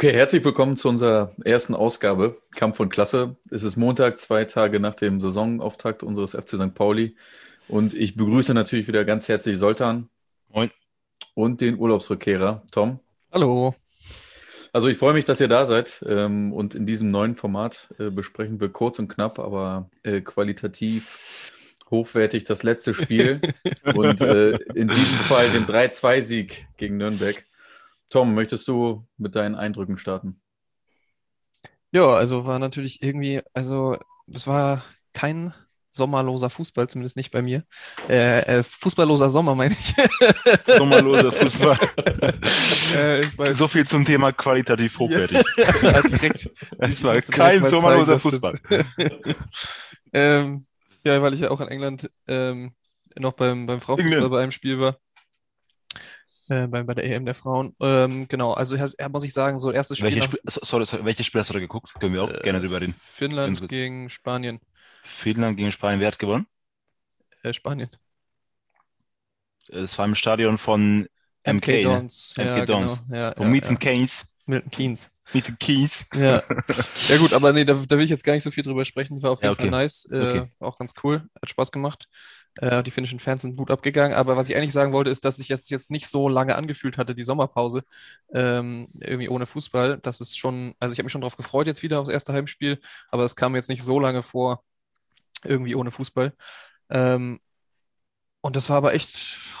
Okay, herzlich willkommen zu unserer ersten Ausgabe Kampf und Klasse. Es ist Montag, zwei Tage nach dem Saisonauftakt unseres FC St. Pauli. Und ich begrüße natürlich wieder ganz herzlich Soltan. Moin. Und den Urlaubsrückkehrer Tom. Hallo. Also ich freue mich, dass ihr da seid. Ähm, und in diesem neuen Format äh, besprechen wir kurz und knapp, aber äh, qualitativ hochwertig das letzte Spiel. und äh, in diesem Fall den 3-2-Sieg gegen Nürnberg. Tom, möchtest du mit deinen Eindrücken starten? Ja, also war natürlich irgendwie, also es war kein sommerloser Fußball, zumindest nicht bei mir. Äh, äh, fußballloser Sommer, meine ich. Sommerloser Fußball. äh, so viel zum Thema qualitativ hochwertig. ja, direkt. Es war kein sommerloser Fußball. ähm, ja, weil ich ja auch in England ähm, noch beim, beim Frauenfußball bei einem Spiel war. Äh, bei, bei der EM der Frauen. Ähm, genau, also ja, muss ich sagen, so erstes Spiel. Welche Spiel, sorry, sorry, welches Spiel hast du da geguckt? Können wir auch äh, gerne drüber reden. Finnland gegen Spanien. Finnland gegen Spanien, wer hat gewonnen? Äh, Spanien. Es war im Stadion von MK, MK ne? Dons. MK ja, Dons. Genau. Ja, von ja, Meeting ja. Keynes. Milton Keynes. Meeting Keynes. Ja. ja gut, aber nee, da, da, will ich jetzt gar nicht so viel drüber sprechen. War auf jeden ja, okay. Fall nice. Äh, okay. Auch ganz cool. Hat Spaß gemacht. Äh, die finnischen Fans sind gut abgegangen. Aber was ich eigentlich sagen wollte, ist, dass sich jetzt, jetzt nicht so lange angefühlt hatte, die Sommerpause, ähm, irgendwie ohne Fußball. Das ist schon, also ich habe mich schon darauf gefreut jetzt wieder aufs erste Heimspiel, aber es kam jetzt nicht so lange vor, irgendwie ohne Fußball. Ähm, und das war aber echt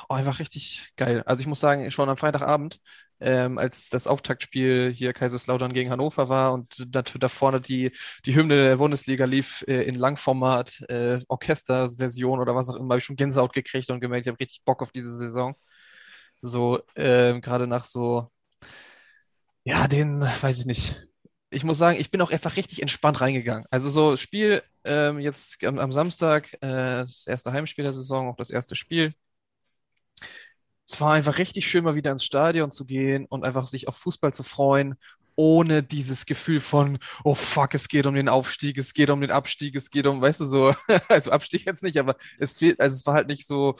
oh, einfach richtig geil. Also ich muss sagen, schon am Freitagabend, ähm, als das Auftaktspiel hier Kaiserslautern gegen Hannover war und da, da vorne die, die Hymne der Bundesliga lief äh, in Langformat, äh, Orchesterversion oder was auch immer, habe ich schon Gänsehaut gekriegt und gemerkt, ich habe richtig Bock auf diese Saison. So, äh, gerade nach so, ja, den, weiß ich nicht, ich muss sagen, ich bin auch einfach richtig entspannt reingegangen. Also so Spiel ähm, jetzt am, am Samstag, äh, das erste Heimspiel der Saison, auch das erste Spiel. Es war einfach richtig schön, mal wieder ins Stadion zu gehen und einfach sich auf Fußball zu freuen, ohne dieses Gefühl von, oh fuck, es geht um den Aufstieg, es geht um den Abstieg, es geht um, weißt du, so, also Abstieg jetzt nicht, aber es fehlt, also es war halt nicht so,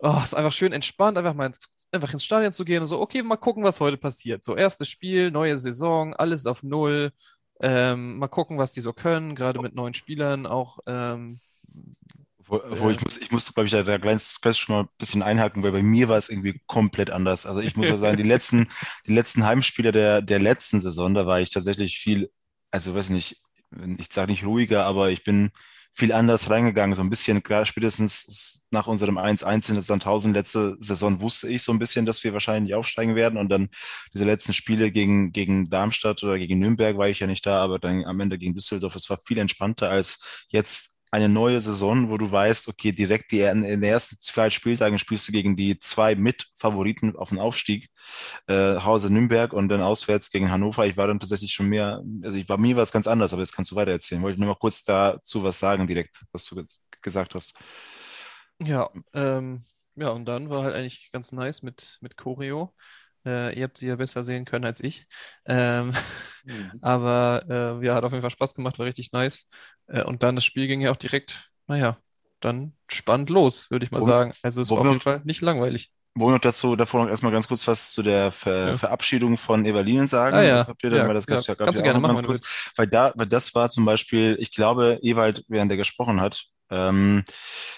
oh, es ist einfach schön entspannt, einfach mal ins, einfach ins Stadion zu gehen und so, okay, mal gucken, was heute passiert. So, erstes Spiel, neue Saison, alles auf Null. Ähm, mal gucken, was die so können, gerade mit neuen Spielern auch. Ähm, wo, wo ich muss, ich muss, glaube ich, da, da gleich, gleich schon mal ein bisschen einhaken, weil bei mir war es irgendwie komplett anders. Also ich muss ja sagen, die letzten, die letzten Heimspiele der, der letzten Saison, da war ich tatsächlich viel, also weiß nicht, ich sage nicht ruhiger, aber ich bin viel anders reingegangen. So ein bisschen, klar, spätestens nach unserem 1-1 in der Sandhausen letzte Saison wusste ich so ein bisschen, dass wir wahrscheinlich aufsteigen werden. Und dann diese letzten Spiele gegen, gegen Darmstadt oder gegen Nürnberg war ich ja nicht da, aber dann am Ende gegen Düsseldorf, es war viel entspannter als jetzt eine neue Saison, wo du weißt, okay, direkt die, in den ersten zwei Spieltagen spielst du gegen die zwei Mitfavoriten auf den Aufstieg, äh, Hause Nürnberg und dann auswärts gegen Hannover. Ich war dann tatsächlich schon mehr, also ich, bei mir war es ganz anders, aber jetzt kannst du weiter erzählen. Wollte ich nur mal kurz dazu was sagen direkt, was du gesagt hast. Ja, ähm, ja, und dann war halt eigentlich ganz nice mit, mit Choreo. Äh, ihr habt sie ja besser sehen können als ich. Ähm, mhm. Aber äh, ja, hat auf jeden Fall Spaß gemacht, war richtig nice. Äh, und dann das Spiel ging ja auch direkt, naja, dann spannend los, würde ich mal wo, sagen. Also es war auf jeden Fall nicht langweilig. Wollen wir noch dazu davor noch erstmal ganz kurz was zu der Ver ja. Verabschiedung von Evalinen sagen? Ah, ja. Was habt ihr denn? Ja, weil das gab's ja, ja kannst du gerne machen, ganz kurz, weil da, weil das war zum Beispiel, ich glaube, Ewald, während er gesprochen hat, ähm,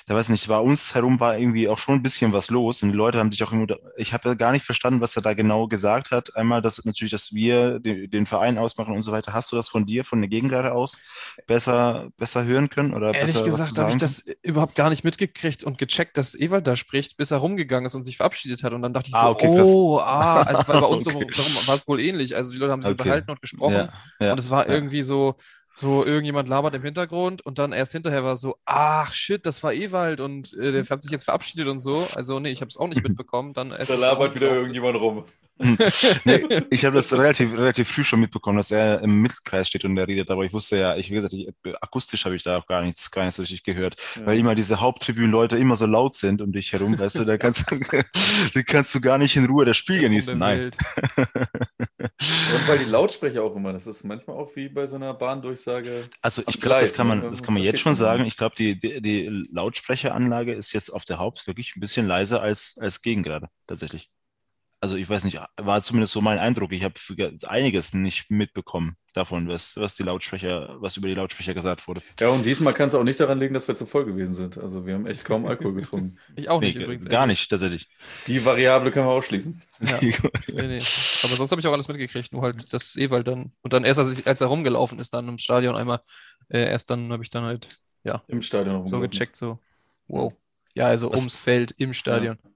da weiß nicht, war uns herum war irgendwie auch schon ein bisschen was los und die Leute haben sich auch irgendwie, ich habe gar nicht verstanden, was er da genau gesagt hat. Einmal, dass natürlich, dass wir den, den, Verein ausmachen und so weiter. Hast du das von dir, von der Gegenseite aus besser, besser hören können oder Ehrlich besser, gesagt habe ich das überhaupt gar nicht mitgekriegt und gecheckt, dass Ewald da spricht, bis er rumgegangen ist und sich verabschiedet hat und dann dachte ich ah, so, okay, oh, ah, also bei uns okay. so, war es wohl ähnlich. Also die Leute haben sich okay. unterhalten und gesprochen ja, ja, und es war ja. irgendwie so, so irgendjemand labert im Hintergrund und dann erst hinterher war so, ach shit, das war Ewald und äh, der hat sich jetzt verabschiedet und so. Also nee, ich habe es auch nicht mitbekommen. Dann da labert wieder irgendjemand rum. Nee, ich habe das relativ, relativ früh schon mitbekommen, dass er im Mittelkreis steht und er redet, aber ich wusste ja, ich, wie gesagt, ich, akustisch habe ich da auch gar nichts, gar nichts richtig gehört, ja. weil immer diese Haupttribünen-Leute immer so laut sind um dich herum, weißt du, da kannst du, da kannst du gar nicht in Ruhe das Spiel genießen. Nein. und weil die Lautsprecher auch immer, das ist manchmal auch wie bei so einer Bahndurchsage. Also ich glaube, das kann man, ne? das kann man jetzt schon sagen. Ich glaube, die, die, die Lautsprecheranlage ist jetzt auf der Haupt wirklich ein bisschen leiser als, als gegen gerade, tatsächlich. Also ich weiß nicht, war zumindest so mein Eindruck. Ich habe einiges nicht mitbekommen davon, was, was die Lautsprecher, was über die Lautsprecher gesagt wurde. Ja, und diesmal kann es auch nicht daran liegen, dass wir zu voll gewesen sind. Also wir haben echt kaum Alkohol getrunken. ich auch nicht nee, übrigens. Gar nicht, tatsächlich. Die Variable können wir ausschließen. Ja. nee, nee. Aber sonst habe ich auch alles mitgekriegt, nur halt das Ewald dann. Und dann erst, als, ich, als er rumgelaufen ist, dann im Stadion einmal, äh, erst dann habe ich dann halt, ja, im Stadion so gecheckt, so, wow. Ja, also was, ums Feld im Stadion. Ja.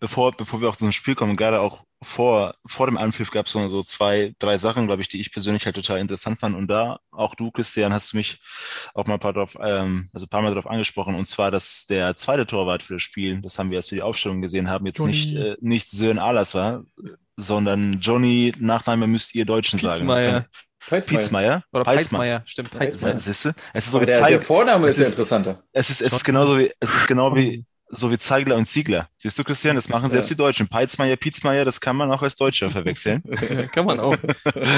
Bevor, bevor wir auch zum Spiel kommen, gerade auch vor, vor dem Anpfiff gab es so, so zwei, drei Sachen, glaube ich, die ich persönlich halt total interessant fand. Und da, auch du, Christian, hast du mich auch mal ein paar, drauf, ähm, also ein paar Mal darauf angesprochen. Und zwar, dass der zweite Torwart für das Spiel, das haben wir, als wir die Aufstellung gesehen haben, jetzt Johnny. nicht, äh, nicht Sören Ahlers war, sondern Johnny, Nachname müsst ihr Deutschen Pietzmeier. sagen. Peitzmeier. Oder Peitzmeier, stimmt. Peitzmeier. Es ist so der, der Vorname ist, ist interessanter. Es ist, es ist genauso wie, es ist genau wie, so wie Zeigler und Ziegler. Siehst du, Christian, das machen selbst ja. die Deutschen. Peitzmeier, Pietzmeier, das kann man auch als Deutscher verwechseln. kann man auch.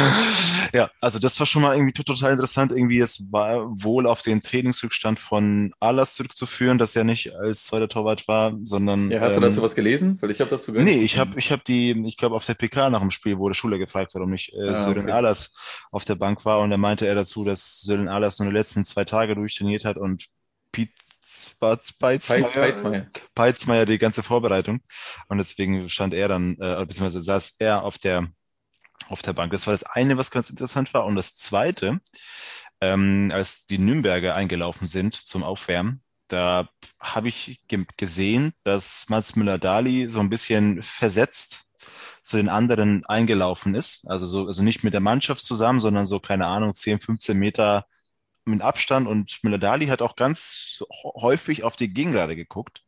ja, also das war schon mal irgendwie total interessant. Irgendwie, es war wohl auf den Trainingsrückstand von Alas zurückzuführen, dass er nicht als zweiter Torwart war, sondern. Ja, hast ähm, du dazu was gelesen? Weil ich habe dazu gehört. Nee, ich habe ich hab die, ich glaube, auf der PK nach dem Spiel wurde Schuler gefragt, warum nicht äh, ah, Sören okay. Alas auf der Bank war. Und da meinte er dazu, dass Sören Alas nur die letzten zwei Tage durchtrainiert hat und Piet Peitzmeier, Peitzmeier die ganze Vorbereitung. Und deswegen stand er dann, äh, beziehungsweise saß er auf der, auf der Bank. Das war das eine, was ganz interessant war. Und das zweite, ähm, als die Nürnberger eingelaufen sind zum Aufwärmen, da habe ich ge gesehen, dass Mats Müller-Dali so ein bisschen versetzt zu den anderen eingelaufen ist. Also so, also nicht mit der Mannschaft zusammen, sondern so, keine Ahnung, 10, 15 Meter mit Abstand und Müller-Dali hat auch ganz häufig auf die Gegengrade geguckt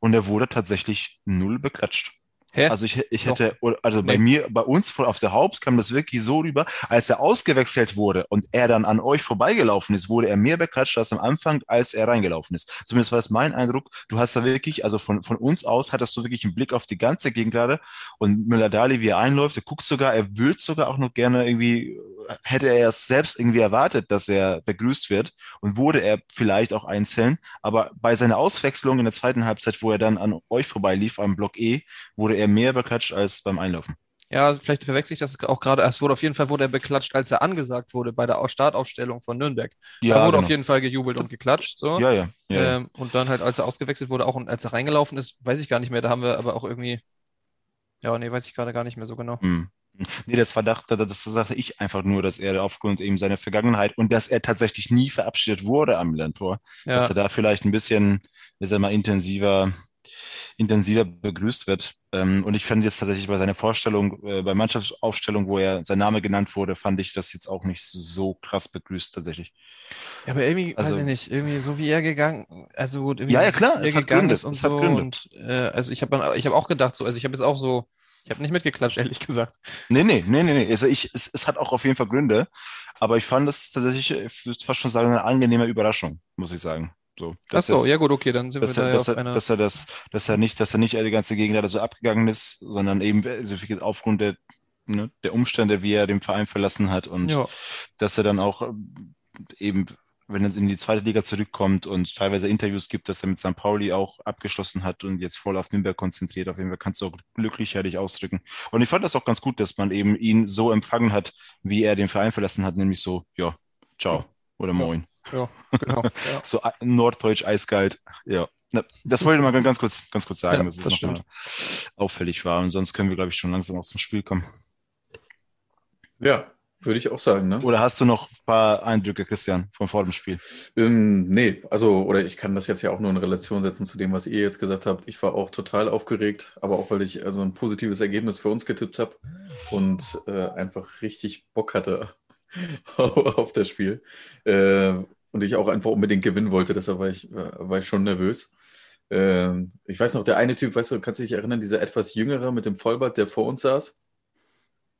und er wurde tatsächlich null beklatscht. Hä? Also ich, ich hätte, also nee. bei mir, bei uns voll auf der Haupt kam das wirklich so rüber, als er ausgewechselt wurde und er dann an euch vorbeigelaufen ist, wurde er mehr beklatscht als am Anfang, als er reingelaufen ist. Zumindest war es mein Eindruck. Du hast da wirklich, also von, von uns aus hattest du wirklich einen Blick auf die ganze Gegengrade und Müller-Dali, wie er einläuft, er guckt sogar, er wühlt sogar auch noch gerne irgendwie, hätte er es selbst irgendwie erwartet, dass er begrüßt wird und wurde er vielleicht auch einzeln, aber bei seiner Auswechslung in der zweiten Halbzeit, wo er dann an euch vorbeilief, am Block E, wurde er er mehr beklatscht als beim Einlaufen. Ja, vielleicht verwechsel ich das auch gerade. Es wurde auf jeden Fall wurde er beklatscht, als er angesagt wurde bei der Startaufstellung von Nürnberg. Ja, da wurde genau. auf jeden Fall gejubelt und geklatscht. So. Ja, ja. ja, ähm, und dann halt, als er ausgewechselt wurde, auch und als er reingelaufen ist, weiß ich gar nicht mehr. Da haben wir aber auch irgendwie. Ja, nee, weiß ich gerade gar nicht mehr so genau. Hm. Nee, das Verdacht, das sagte ich einfach nur, dass er aufgrund eben seiner Vergangenheit und dass er tatsächlich nie verabschiedet wurde am Milan-Tor, ja. dass er da vielleicht ein bisschen, ist er mal intensiver intensiver begrüßt wird. Ähm, und ich fand jetzt tatsächlich bei seiner Vorstellung, äh, bei Mannschaftsaufstellung, wo er sein Name genannt wurde, fand ich das jetzt auch nicht so krass begrüßt tatsächlich. Ja, aber irgendwie, also, weiß ich nicht, irgendwie so wie er gegangen, also gut, irgendwie ja, ja klar, er gegangen Gründe, und so. Und äh, also ich habe ich hab auch gedacht, so, also ich habe jetzt auch so, ich habe nicht mitgeklatscht, ehrlich gesagt. Nee, nee, nee, nee, nee. Also ich, es, es hat auch auf jeden Fall Gründe, aber ich fand es tatsächlich, ich würde fast schon sagen, eine angenehme Überraschung, muss ich sagen. So, Ach so, das, ja gut, okay, dann sind dass wir er, da dass, ja er, einer... dass er das, dass er nicht, dass er nicht die ganze Gegend so abgegangen ist, sondern eben also aufgrund der, ne, der Umstände, wie er den Verein verlassen hat und ja. dass er dann auch ähm, eben, wenn er in die zweite Liga zurückkommt und teilweise Interviews gibt, dass er mit St. Pauli auch abgeschlossen hat und jetzt voll auf Nürnberg konzentriert. Auf jeden Fall kannst du auch glücklich dich ausdrücken. Und ich fand das auch ganz gut, dass man eben ihn so empfangen hat, wie er den Verein verlassen hat, nämlich so, ja, ciao oder moin. Ja, genau. Ja. so norddeutsch eiskalt. Ja. Das wollte ich mal ganz kurz, ganz kurz sagen, ja, dass es das auffällig war. Und sonst können wir, glaube ich, schon langsam auch zum Spiel kommen. Ja, würde ich auch sagen. Ne? Oder hast du noch ein paar Eindrücke, Christian, vom vor dem Spiel? Ähm, nee, also, oder ich kann das jetzt ja auch nur in Relation setzen zu dem, was ihr jetzt gesagt habt. Ich war auch total aufgeregt, aber auch, weil ich also ein positives Ergebnis für uns getippt habe und äh, einfach richtig Bock hatte auf das Spiel. Äh, und ich auch einfach unbedingt gewinnen wollte, deshalb war ich, war ich schon nervös. Äh, ich weiß noch, der eine Typ, weißt du, kannst du dich erinnern, dieser etwas jüngere mit dem Vollbart, der vor uns saß?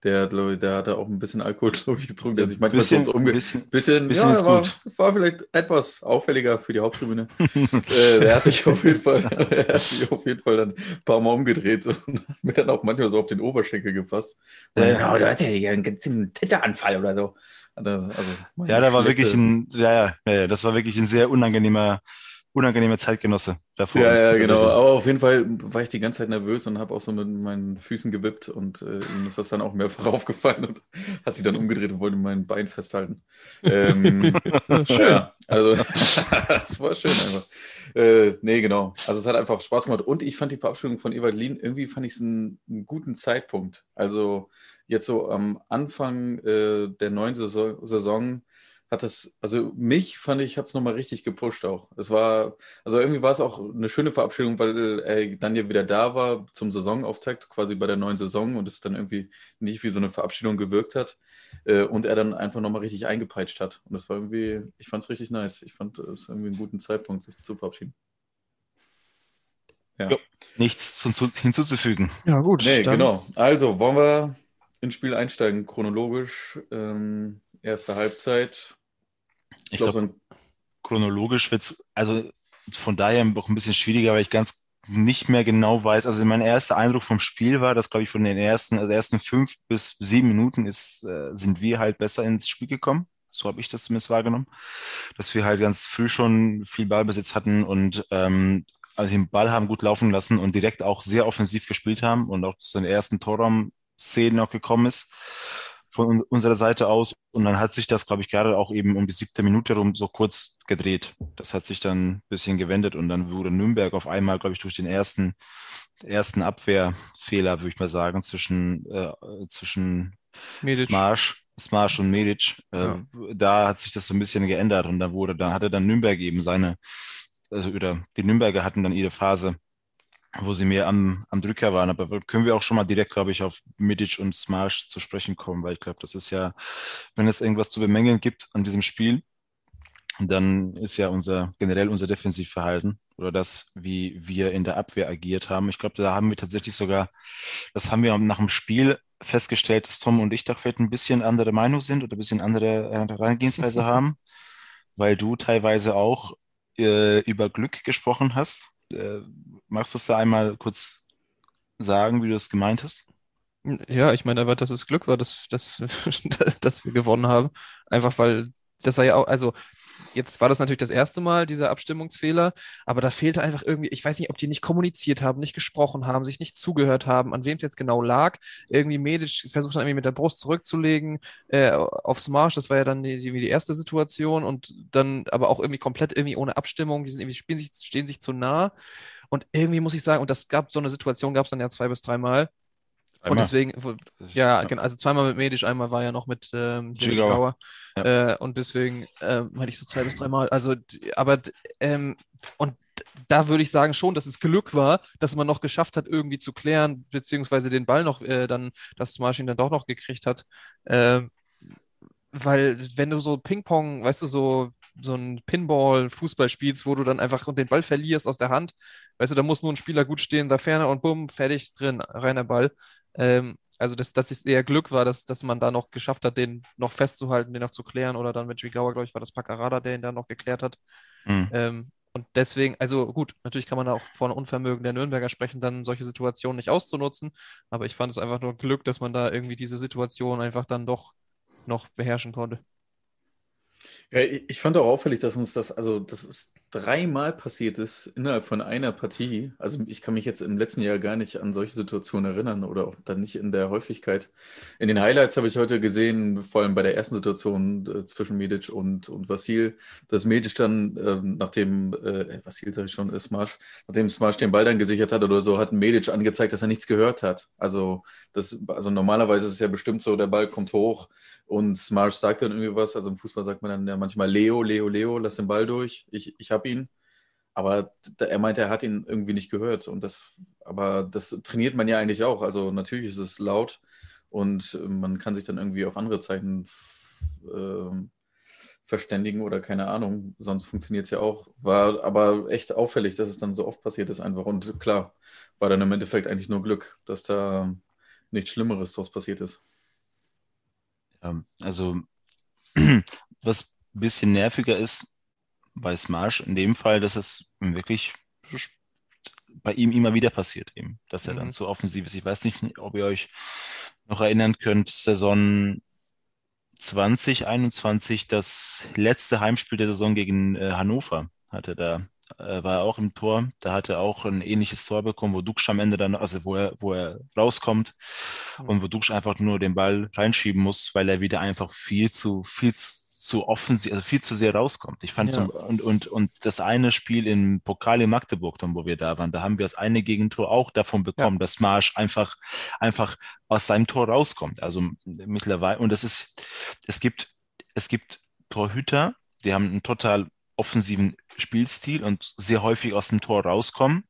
Der, ich, der hatte auch ein bisschen Alkohol, glaube ich, getrunken, der sich manchmal bisschen, sonst umge... Bisschen, bisschen, bisschen ja, war, war, vielleicht etwas auffälliger für die Haupttribüne. äh, der, hat sich auf jeden Fall, der hat sich auf jeden Fall dann ein paar Mal umgedreht und hat mir dann auch manchmal so auf den Oberschenkel gefasst. Und, ja, oh, du hast ja hier einen Titteranfall oder so. Also, ja, da war wirklich ein, ja, ja, ja, das war wirklich ein sehr unangenehmer unangenehmer Zeitgenosse davor. Ja, ja, genau. Aber auf jeden Fall war ich die ganze Zeit nervös und habe auch so mit meinen Füßen gewippt und äh, ihm ist das dann auch mehrfach aufgefallen und hat sich dann umgedreht und wollte mein Bein festhalten. Ähm, schön. Ja, also das war schön einfach. Äh, nee, genau. Also es hat einfach Spaß gemacht und ich fand die Verabschiedung von Evalin, irgendwie fand ich es einen, einen guten Zeitpunkt. Also jetzt so am Anfang äh, der neuen Saison, Saison hat es, also mich fand ich, hat es nochmal richtig gepusht auch. Es war, also irgendwie war es auch eine schöne Verabschiedung, weil er dann ja wieder da war zum Saisonauftakt, quasi bei der neuen Saison und es dann irgendwie nicht wie so eine Verabschiedung gewirkt hat äh, und er dann einfach nochmal richtig eingepeitscht hat. Und das war irgendwie, ich fand es richtig nice. Ich fand es irgendwie einen guten Zeitpunkt, sich zu verabschieden. Ja. Jo, nichts hinzuzufügen. Ja, gut. Nee, genau. Also, wollen wir ins Spiel einsteigen, chronologisch. Ähm, erste Halbzeit. Ich, glaube, glaub, chronologisch wird es, also von daher auch ein bisschen schwieriger, weil ich ganz nicht mehr genau weiß. Also mein erster Eindruck vom Spiel war, dass, glaube ich, von den ersten, also ersten fünf bis sieben Minuten ist, äh, sind wir halt besser ins Spiel gekommen. So habe ich das zumindest wahrgenommen. Dass wir halt ganz früh schon viel Ballbesitz hatten und ähm, also den Ball haben gut laufen lassen und direkt auch sehr offensiv gespielt haben und auch zu den ersten Torraum-Szenen auch gekommen ist von unserer Seite aus. Und dann hat sich das, glaube ich, gerade auch eben um die siebte Minute rum so kurz gedreht. Das hat sich dann ein bisschen gewendet und dann wurde Nürnberg auf einmal, glaube ich, durch den ersten, ersten Abwehrfehler, würde ich mal sagen, zwischen, äh, zwischen Smash, Smash und Medic. Äh, ja. Da hat sich das so ein bisschen geändert und da wurde, dann hatte dann Nürnberg eben seine, also oder die Nürnberger hatten dann ihre Phase wo sie mehr am, am Drücker waren. Aber können wir auch schon mal direkt, glaube ich, auf Midic und Smash zu sprechen kommen, weil ich glaube, das ist ja, wenn es irgendwas zu bemängeln gibt an diesem Spiel, dann ist ja unser generell unser Defensivverhalten oder das, wie wir in der Abwehr agiert haben. Ich glaube, da haben wir tatsächlich sogar, das haben wir nach dem Spiel festgestellt, dass Tom und ich da vielleicht ein bisschen andere Meinung sind oder ein bisschen andere Herangehensweise haben, weil du teilweise auch äh, über Glück gesprochen hast äh, magst du es da einmal kurz sagen, wie du es gemeint hast? Ja, ich meine aber, dass es Glück war, dass, dass, dass wir gewonnen haben. Einfach weil das war ja auch, also Jetzt war das natürlich das erste Mal, dieser Abstimmungsfehler, aber da fehlte einfach irgendwie, ich weiß nicht, ob die nicht kommuniziert haben, nicht gesprochen haben, sich nicht zugehört haben, an wem es jetzt genau lag. Irgendwie Medic versucht dann irgendwie mit der Brust zurückzulegen äh, aufs Marsch, das war ja dann die, die, die, erste Situation und dann aber auch irgendwie komplett irgendwie ohne Abstimmung, die sind irgendwie, spielen sich, stehen sich zu nah. Und irgendwie muss ich sagen, und das gab so eine Situation, gab es dann ja zwei bis dreimal, und deswegen, ja, genau, also zweimal mit Medisch, einmal war ja noch mit ähm, Gauer. Ja. Äh, und deswegen ähm, meine ich so zwei bis dreimal. Also, aber ähm, und da würde ich sagen schon, dass es Glück war, dass man noch geschafft hat, irgendwie zu klären, beziehungsweise den Ball noch äh, dann, dass Marschin dann doch noch gekriegt hat. Äh, weil wenn du so Ping-Pong, weißt du, so so ein Pinball-Fußball spielst, wo du dann einfach den Ball verlierst aus der Hand. Weißt du, da muss nur ein Spieler gut stehen, da ferner und bumm, fertig drin, reiner Ball. Ähm, also, dass, dass es eher Glück war, dass, dass man da noch geschafft hat, den noch festzuhalten, den noch zu klären. Oder dann mit Jigawa, glaube ich, war das Paccarada, der ihn dann noch geklärt hat. Mhm. Ähm, und deswegen, also gut, natürlich kann man da auch von Unvermögen der Nürnberger sprechen, dann solche Situationen nicht auszunutzen. Aber ich fand es einfach nur Glück, dass man da irgendwie diese Situation einfach dann doch noch beherrschen konnte. Ja, ich fand auch auffällig, dass uns das, also das ist dreimal passiert ist innerhalb von einer Partie. Also ich kann mich jetzt im letzten Jahr gar nicht an solche Situationen erinnern oder auch dann nicht in der Häufigkeit. In den Highlights habe ich heute gesehen, vor allem bei der ersten Situation äh, zwischen Medic und, und Vasil, dass Medic dann, äh, nachdem, äh, Vasil sage ich schon, Smash, nachdem Smash den Ball dann gesichert hat oder so, hat Medic angezeigt, dass er nichts gehört hat. Also, das, also normalerweise ist es ja bestimmt so, der Ball kommt hoch und Smash sagt dann irgendwie was. Also im Fußball sagt man dann ja manchmal Leo, Leo, Leo, lass den Ball durch. Ich, ich habe habe ihn. Aber er meinte, er hat ihn irgendwie nicht gehört. Und das, aber das trainiert man ja eigentlich auch. Also natürlich ist es laut und man kann sich dann irgendwie auf andere Zeichen äh, verständigen oder keine Ahnung. Sonst funktioniert es ja auch. War aber echt auffällig, dass es dann so oft passiert ist einfach. Und klar, war dann im Endeffekt eigentlich nur Glück, dass da nichts Schlimmeres draus passiert ist. also was ein bisschen nerviger ist, bei Smash in dem Fall, dass es wirklich bei ihm immer wieder passiert, eben, dass er mhm. dann so offensiv ist. Ich weiß nicht, ob ihr euch noch erinnern könnt, Saison 2021, das letzte Heimspiel der Saison gegen äh, Hannover, hat er da äh, war er auch im Tor. Da hat er auch ein ähnliches Tor bekommen, wo Duksch am Ende dann, also wo er, wo er rauskommt und wo Duksch einfach nur den Ball reinschieben muss, weil er wieder einfach viel zu, viel zu offensiv, also viel zu sehr rauskommt. Ich fand ja. zum, und, und, und das eine Spiel im Pokal in Magdeburg, dann, wo wir da waren, da haben wir das eine Gegentor auch davon bekommen, ja. dass Marsch einfach, einfach aus seinem Tor rauskommt. Also mittlerweile, und das ist, es gibt, es gibt Torhüter, die haben einen total offensiven Spielstil und sehr häufig aus dem Tor rauskommen.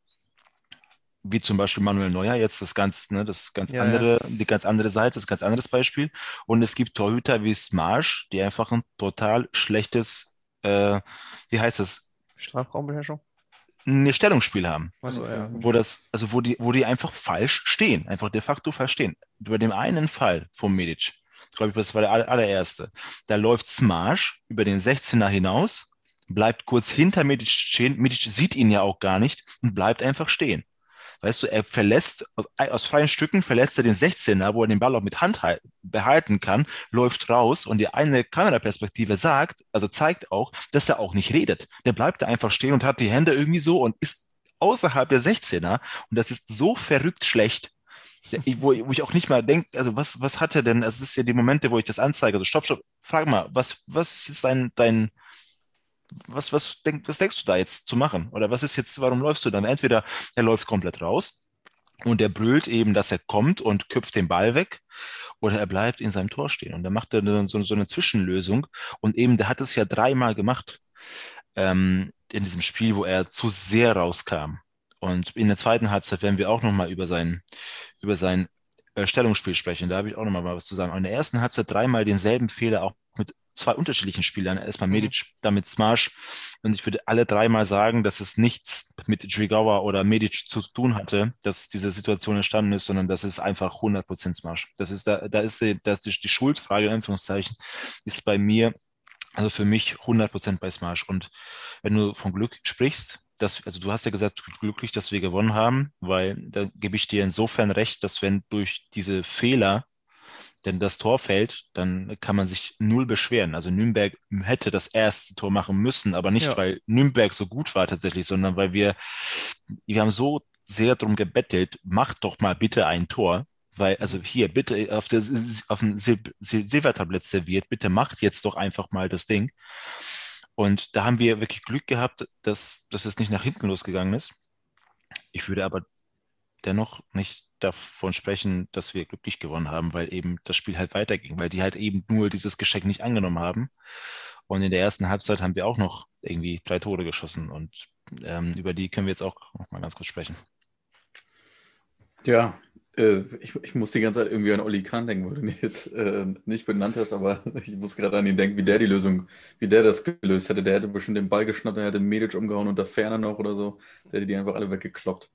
Wie zum Beispiel Manuel Neuer, jetzt das ganz, ne, das ganz ja, andere, ja. die ganz andere Seite, das ganz anderes Beispiel. Und es gibt Torhüter wie Smarsch, die einfach ein total schlechtes, äh, wie heißt das? Strafraumbeherrschung? Ein Stellungsspiel haben. Also, ja. Wo das, also wo die, wo die einfach falsch stehen, einfach de facto falsch stehen. Bei dem einen Fall vom Medic, glaube ich, das war der allererste. Da läuft Smarsch über den 16er hinaus bleibt kurz hinter Medic stehen. Medic sieht ihn ja auch gar nicht und bleibt einfach stehen. Weißt du, er verlässt, aus, aus freien Stücken verlässt er den 16er, wo er den Ball auch mit Hand behalten kann, läuft raus und die eine Kameraperspektive sagt, also zeigt auch, dass er auch nicht redet. Der bleibt da einfach stehen und hat die Hände irgendwie so und ist außerhalb der 16er und das ist so verrückt schlecht. Wo, wo ich auch nicht mal denke, also was, was hat er denn? Es ist ja die Momente, wo ich das anzeige. Also stopp, stopp, frag mal, was, was ist jetzt dein, dein, was, was, denk, was denkst du da jetzt zu machen? Oder was ist jetzt, warum läufst du dann? Entweder er läuft komplett raus und er brüllt eben, dass er kommt und köpft den Ball weg, oder er bleibt in seinem Tor stehen. Und dann macht er so, so eine Zwischenlösung. Und eben, der hat es ja dreimal gemacht ähm, in diesem Spiel, wo er zu sehr rauskam. Und in der zweiten Halbzeit werden wir auch nochmal über sein, über sein äh, Stellungsspiel sprechen. Da habe ich auch nochmal was zu sagen. Und in der ersten Halbzeit dreimal denselben Fehler auch mit zwei unterschiedlichen Spielern. Erstmal mhm. Medic, mhm. damit Smash. Und ich würde alle dreimal sagen, dass es nichts mit Drigawa oder Medic zu tun hatte, dass diese Situation entstanden ist, sondern das ist einfach 100% Smash. Das ist da, da ist die, das ist die Schuldfrage, in Anführungszeichen, ist bei mir, also für mich 100% bei Smash. Und wenn du von Glück sprichst, dass, also du hast ja gesagt, glücklich, dass wir gewonnen haben, weil da gebe ich dir insofern recht, dass wenn durch diese Fehler denn das Tor fällt, dann kann man sich null beschweren. Also Nürnberg hätte das erste Tor machen müssen, aber nicht, ja. weil Nürnberg so gut war tatsächlich, sondern weil wir, wir haben so sehr darum gebettelt, macht doch mal bitte ein Tor. Weil, also hier, bitte auf, der, auf dem Sil Sil Silbertablett serviert, bitte macht jetzt doch einfach mal das Ding. Und da haben wir wirklich Glück gehabt, dass, dass es nicht nach hinten losgegangen ist. Ich würde aber dennoch nicht davon sprechen, dass wir glücklich gewonnen haben, weil eben das Spiel halt weiterging, weil die halt eben nur dieses Geschenk nicht angenommen haben. Und in der ersten Halbzeit haben wir auch noch irgendwie drei Tore geschossen und ähm, über die können wir jetzt auch mal ganz kurz sprechen. Ja, äh, ich, ich, muss die ganze Zeit irgendwie an Oli Kahn denken, weil du ihn jetzt äh, nicht benannt hast, aber ich muss gerade an ihn denken, wie der die Lösung, wie der das gelöst hätte. Der hätte bestimmt den Ball geschnappt, er hätte Medic umgehauen und da Ferner noch oder so. Der hätte die einfach alle weggekloppt.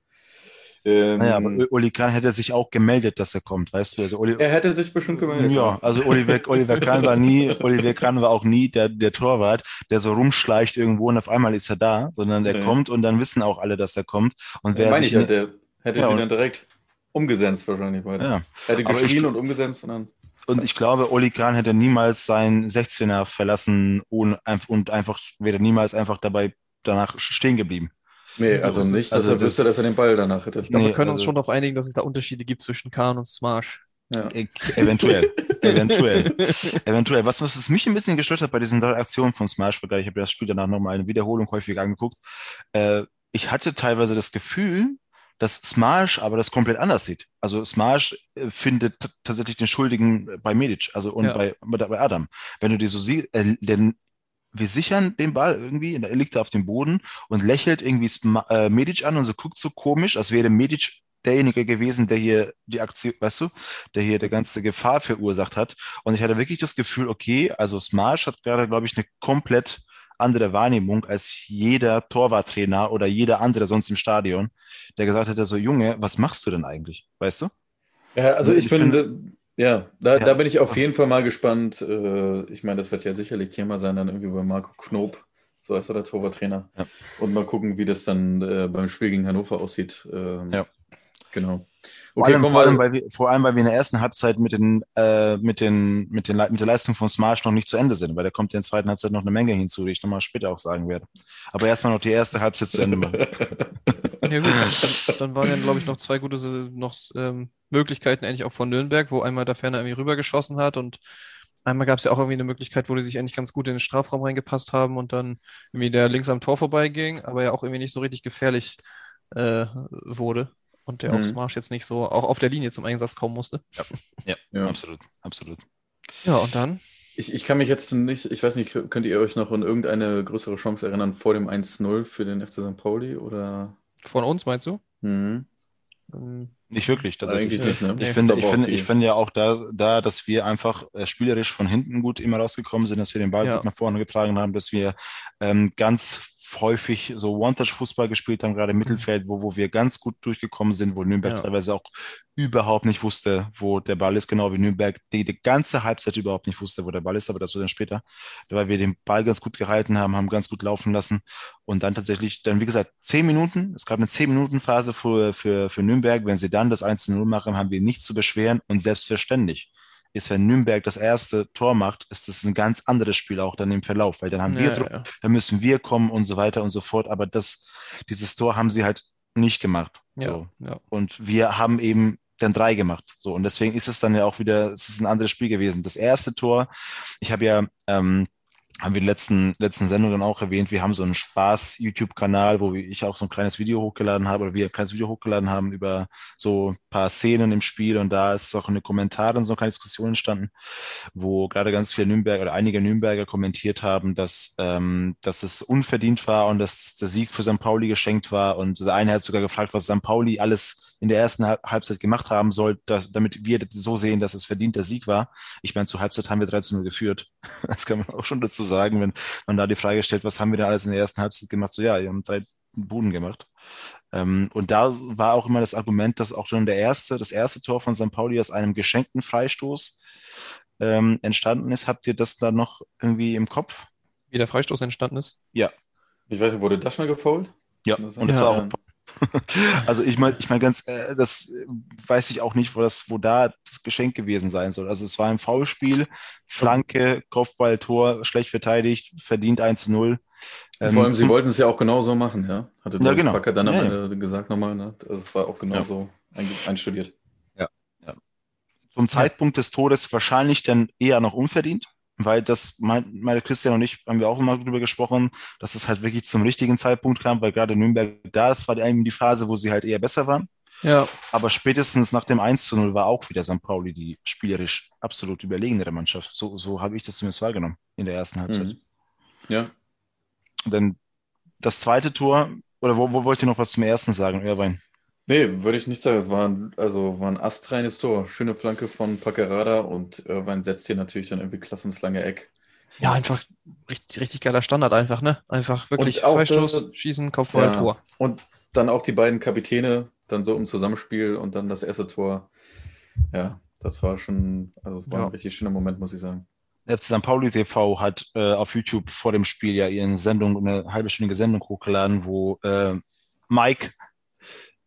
Ähm, naja, aber Uli Kahn hätte sich auch gemeldet, dass er kommt, weißt du? Also Oli, er hätte sich bestimmt gemeldet. Ja, also Oliver, Oliver Kahn war nie, Oliver Kahn war auch nie der, der Torwart, der so rumschleicht irgendwo und auf einmal ist er da, sondern der ja. kommt und dann wissen auch alle, dass er kommt. Und wer meine ich ja, der hätte ja, sie dann direkt umgesetzt wahrscheinlich weiter. Ja. Er hätte geschrien ich, und umgesetzt und dann. Und ich glaube, Oli Kahn hätte niemals seinen 16er verlassen und einfach wäre niemals einfach dabei danach stehen geblieben. Nee, also nicht, dass also er wüsste, dass er den Ball danach hätte. Ich glaube, nee, wir können also uns schon darauf einigen, dass es da Unterschiede gibt zwischen Kahn und Smash. Ja. E eventuell. eventuell. eventuell. Was, was mich ein bisschen gestört hat bei diesen drei Aktionen von Smash, weil ich habe das Spiel danach nochmal eine Wiederholung häufig angeguckt, äh, ich hatte teilweise das Gefühl, dass Smash aber das komplett anders sieht. Also Smash äh, findet tatsächlich den Schuldigen bei Medic, also und ja. bei, bei Adam. Wenn du dir so siehst, äh, denn wir sichern den Ball irgendwie, er liegt da auf dem Boden und lächelt irgendwie äh, Medic an und so guckt so komisch, als wäre Medic derjenige gewesen, der hier die Aktion, weißt du, der hier der ganze Gefahr verursacht hat. Und ich hatte wirklich das Gefühl, okay, also Smash hat gerade, glaube ich, eine komplett andere Wahrnehmung als jeder Torwarttrainer oder jeder andere sonst im Stadion, der gesagt hätte, so Junge, was machst du denn eigentlich, weißt du? Ja, also ich, ich bin, finde, ja, da, ja. da bin ich auf jeden Fall mal gespannt. Äh, ich meine, das wird ja sicherlich Thema sein, dann irgendwie bei Marco Knob, so heißt er der Torwarttrainer. Ja. Und mal gucken, wie das dann äh, beim Spiel gegen Hannover aussieht. Ähm, ja. Genau. Vor, allem, vor, allem, weil wir, vor allem, weil wir in der ersten Halbzeit mit, den, äh, mit, den, mit, den, mit der Leistung von Smash noch nicht zu Ende sind, weil da kommt in der zweiten Halbzeit noch eine Menge hinzu, die ich nochmal später auch sagen werde. Aber erstmal noch die erste Halbzeit zu Ende machen. ja, gut. Dann, dann waren ja, glaube ich, noch zwei gute noch, ähm, Möglichkeiten, eigentlich auch von Nürnberg, wo einmal der Ferner irgendwie rübergeschossen hat und einmal gab es ja auch irgendwie eine Möglichkeit, wo die sich eigentlich ganz gut in den Strafraum reingepasst haben und dann irgendwie der links am Tor vorbeiging, aber ja auch irgendwie nicht so richtig gefährlich äh, wurde und der mhm. aufs Marsch jetzt nicht so auch auf der Linie zum Einsatz kommen musste. Ja, ja, ja. absolut, absolut. Ja, und dann? Ich, ich kann mich jetzt nicht, ich weiß nicht, könnt ihr euch noch an irgendeine größere Chance erinnern vor dem 1-0 für den FC St. Pauli oder? Von uns, meinst du? Mhm. Ähm, nicht wirklich. Eigentlich nicht, ne? Ich, finde, ich, finde, ich finde ja auch da, da, dass wir einfach äh, spielerisch von hinten gut immer rausgekommen sind, dass wir den Ball ja. gut nach vorne getragen haben, dass wir ähm, ganz häufig so One-Touch-Fußball gespielt haben, gerade im mhm. Mittelfeld, wo, wo wir ganz gut durchgekommen sind, wo Nürnberg ja. teilweise auch überhaupt nicht wusste, wo der Ball ist, genau wie Nürnberg die, die ganze Halbzeit überhaupt nicht wusste, wo der Ball ist, aber dazu dann später, weil wir den Ball ganz gut gehalten haben, haben ganz gut laufen lassen und dann tatsächlich, dann wie gesagt, zehn Minuten, es gab eine zehn Minuten Phase für, für, für Nürnberg, wenn sie dann das 1-0 machen, haben wir nichts zu beschweren und selbstverständlich ist, wenn Nürnberg das erste Tor macht, ist das ein ganz anderes Spiel auch dann im Verlauf, weil dann haben ja, wir Druck, ja. dann müssen wir kommen und so weiter und so fort. Aber das, dieses Tor haben sie halt nicht gemacht. So. Ja, und wir haben eben dann drei gemacht. So, und deswegen ist es dann ja auch wieder, es ist ein anderes Spiel gewesen. Das erste Tor, ich habe ja ähm, haben wir in letzten, letzten Sendungen auch erwähnt, wir haben so einen Spaß-YouTube-Kanal, wo ich auch so ein kleines Video hochgeladen habe oder wir ein kleines Video hochgeladen haben über so ein paar Szenen im Spiel und da ist auch eine Kommentare und so eine kleine Diskussion entstanden, wo gerade ganz viele Nürnberger oder einige Nürnberger kommentiert haben, dass, ähm, dass es unverdient war und dass der Sieg für St. Pauli geschenkt war und der eine hat sogar gefragt, was St. Pauli alles in der ersten Halbzeit gemacht haben soll, da, damit wir so sehen, dass es verdienter Sieg war. Ich meine, zur Halbzeit haben wir 13-0 geführt. Das kann man auch schon dazu sagen, wenn man da die Frage stellt, was haben wir denn alles in der ersten Halbzeit gemacht? So, ja, wir haben drei Buden gemacht. Ähm, und da war auch immer das Argument, dass auch schon der erste, das erste Tor von St. Pauli aus einem geschenkten Freistoß ähm, entstanden ist. Habt ihr das da noch irgendwie im Kopf? Wie der Freistoß entstanden ist? Ja. Ich weiß nicht, wurde das schon gefoult? Ja, und das ja, war auch also ich meine, ich meine ganz, äh, das weiß ich auch nicht, wo das, wo da das Geschenk gewesen sein soll. Also es war ein Foulspiel, Flanke, Kopfball, Tor, schlecht verteidigt, verdient 1-0. Ähm, vor allem, sie wollten es ja auch genauso machen, ja. Hatte ja, genau. Backer dann ja, am Ende gesagt nochmal, ne? Also es war auch genauso ja. einstudiert. Ja, ja. Zum Zeitpunkt des Todes wahrscheinlich dann eher noch unverdient weil das, meine Christian und ich haben wir auch immer drüber gesprochen, dass es halt wirklich zum richtigen Zeitpunkt kam, weil gerade Nürnberg da ist, war eben die Phase, wo sie halt eher besser waren. Ja. Aber spätestens nach dem 1 zu 0 war auch wieder St. Pauli die spielerisch absolut überlegenere Mannschaft. So, so habe ich das zumindest wahrgenommen in der ersten Halbzeit. Mhm. Ja. Dann das zweite Tor, oder wo, wo wollt ihr noch was zum ersten sagen, Irwein? Nee, würde ich nicht sagen. Es war ein, also war ein astreines Tor. Schöne Flanke von Packerada und Irvine setzt hier natürlich dann irgendwie klasse ins lange Eck. Ja, einfach richtig, richtig geiler Standard einfach, ne? Einfach wirklich Freistoß, der, Schießen, Kopfball, ja, Tor. Und dann auch die beiden Kapitäne dann so im Zusammenspiel und dann das erste Tor. Ja, das war schon, also es war ja. ein richtig schöner Moment, muss ich sagen. FC St. Pauli TV hat äh, auf YouTube vor dem Spiel ja ihren Sendung, eine halbe Sendung hochgeladen, wo äh, Mike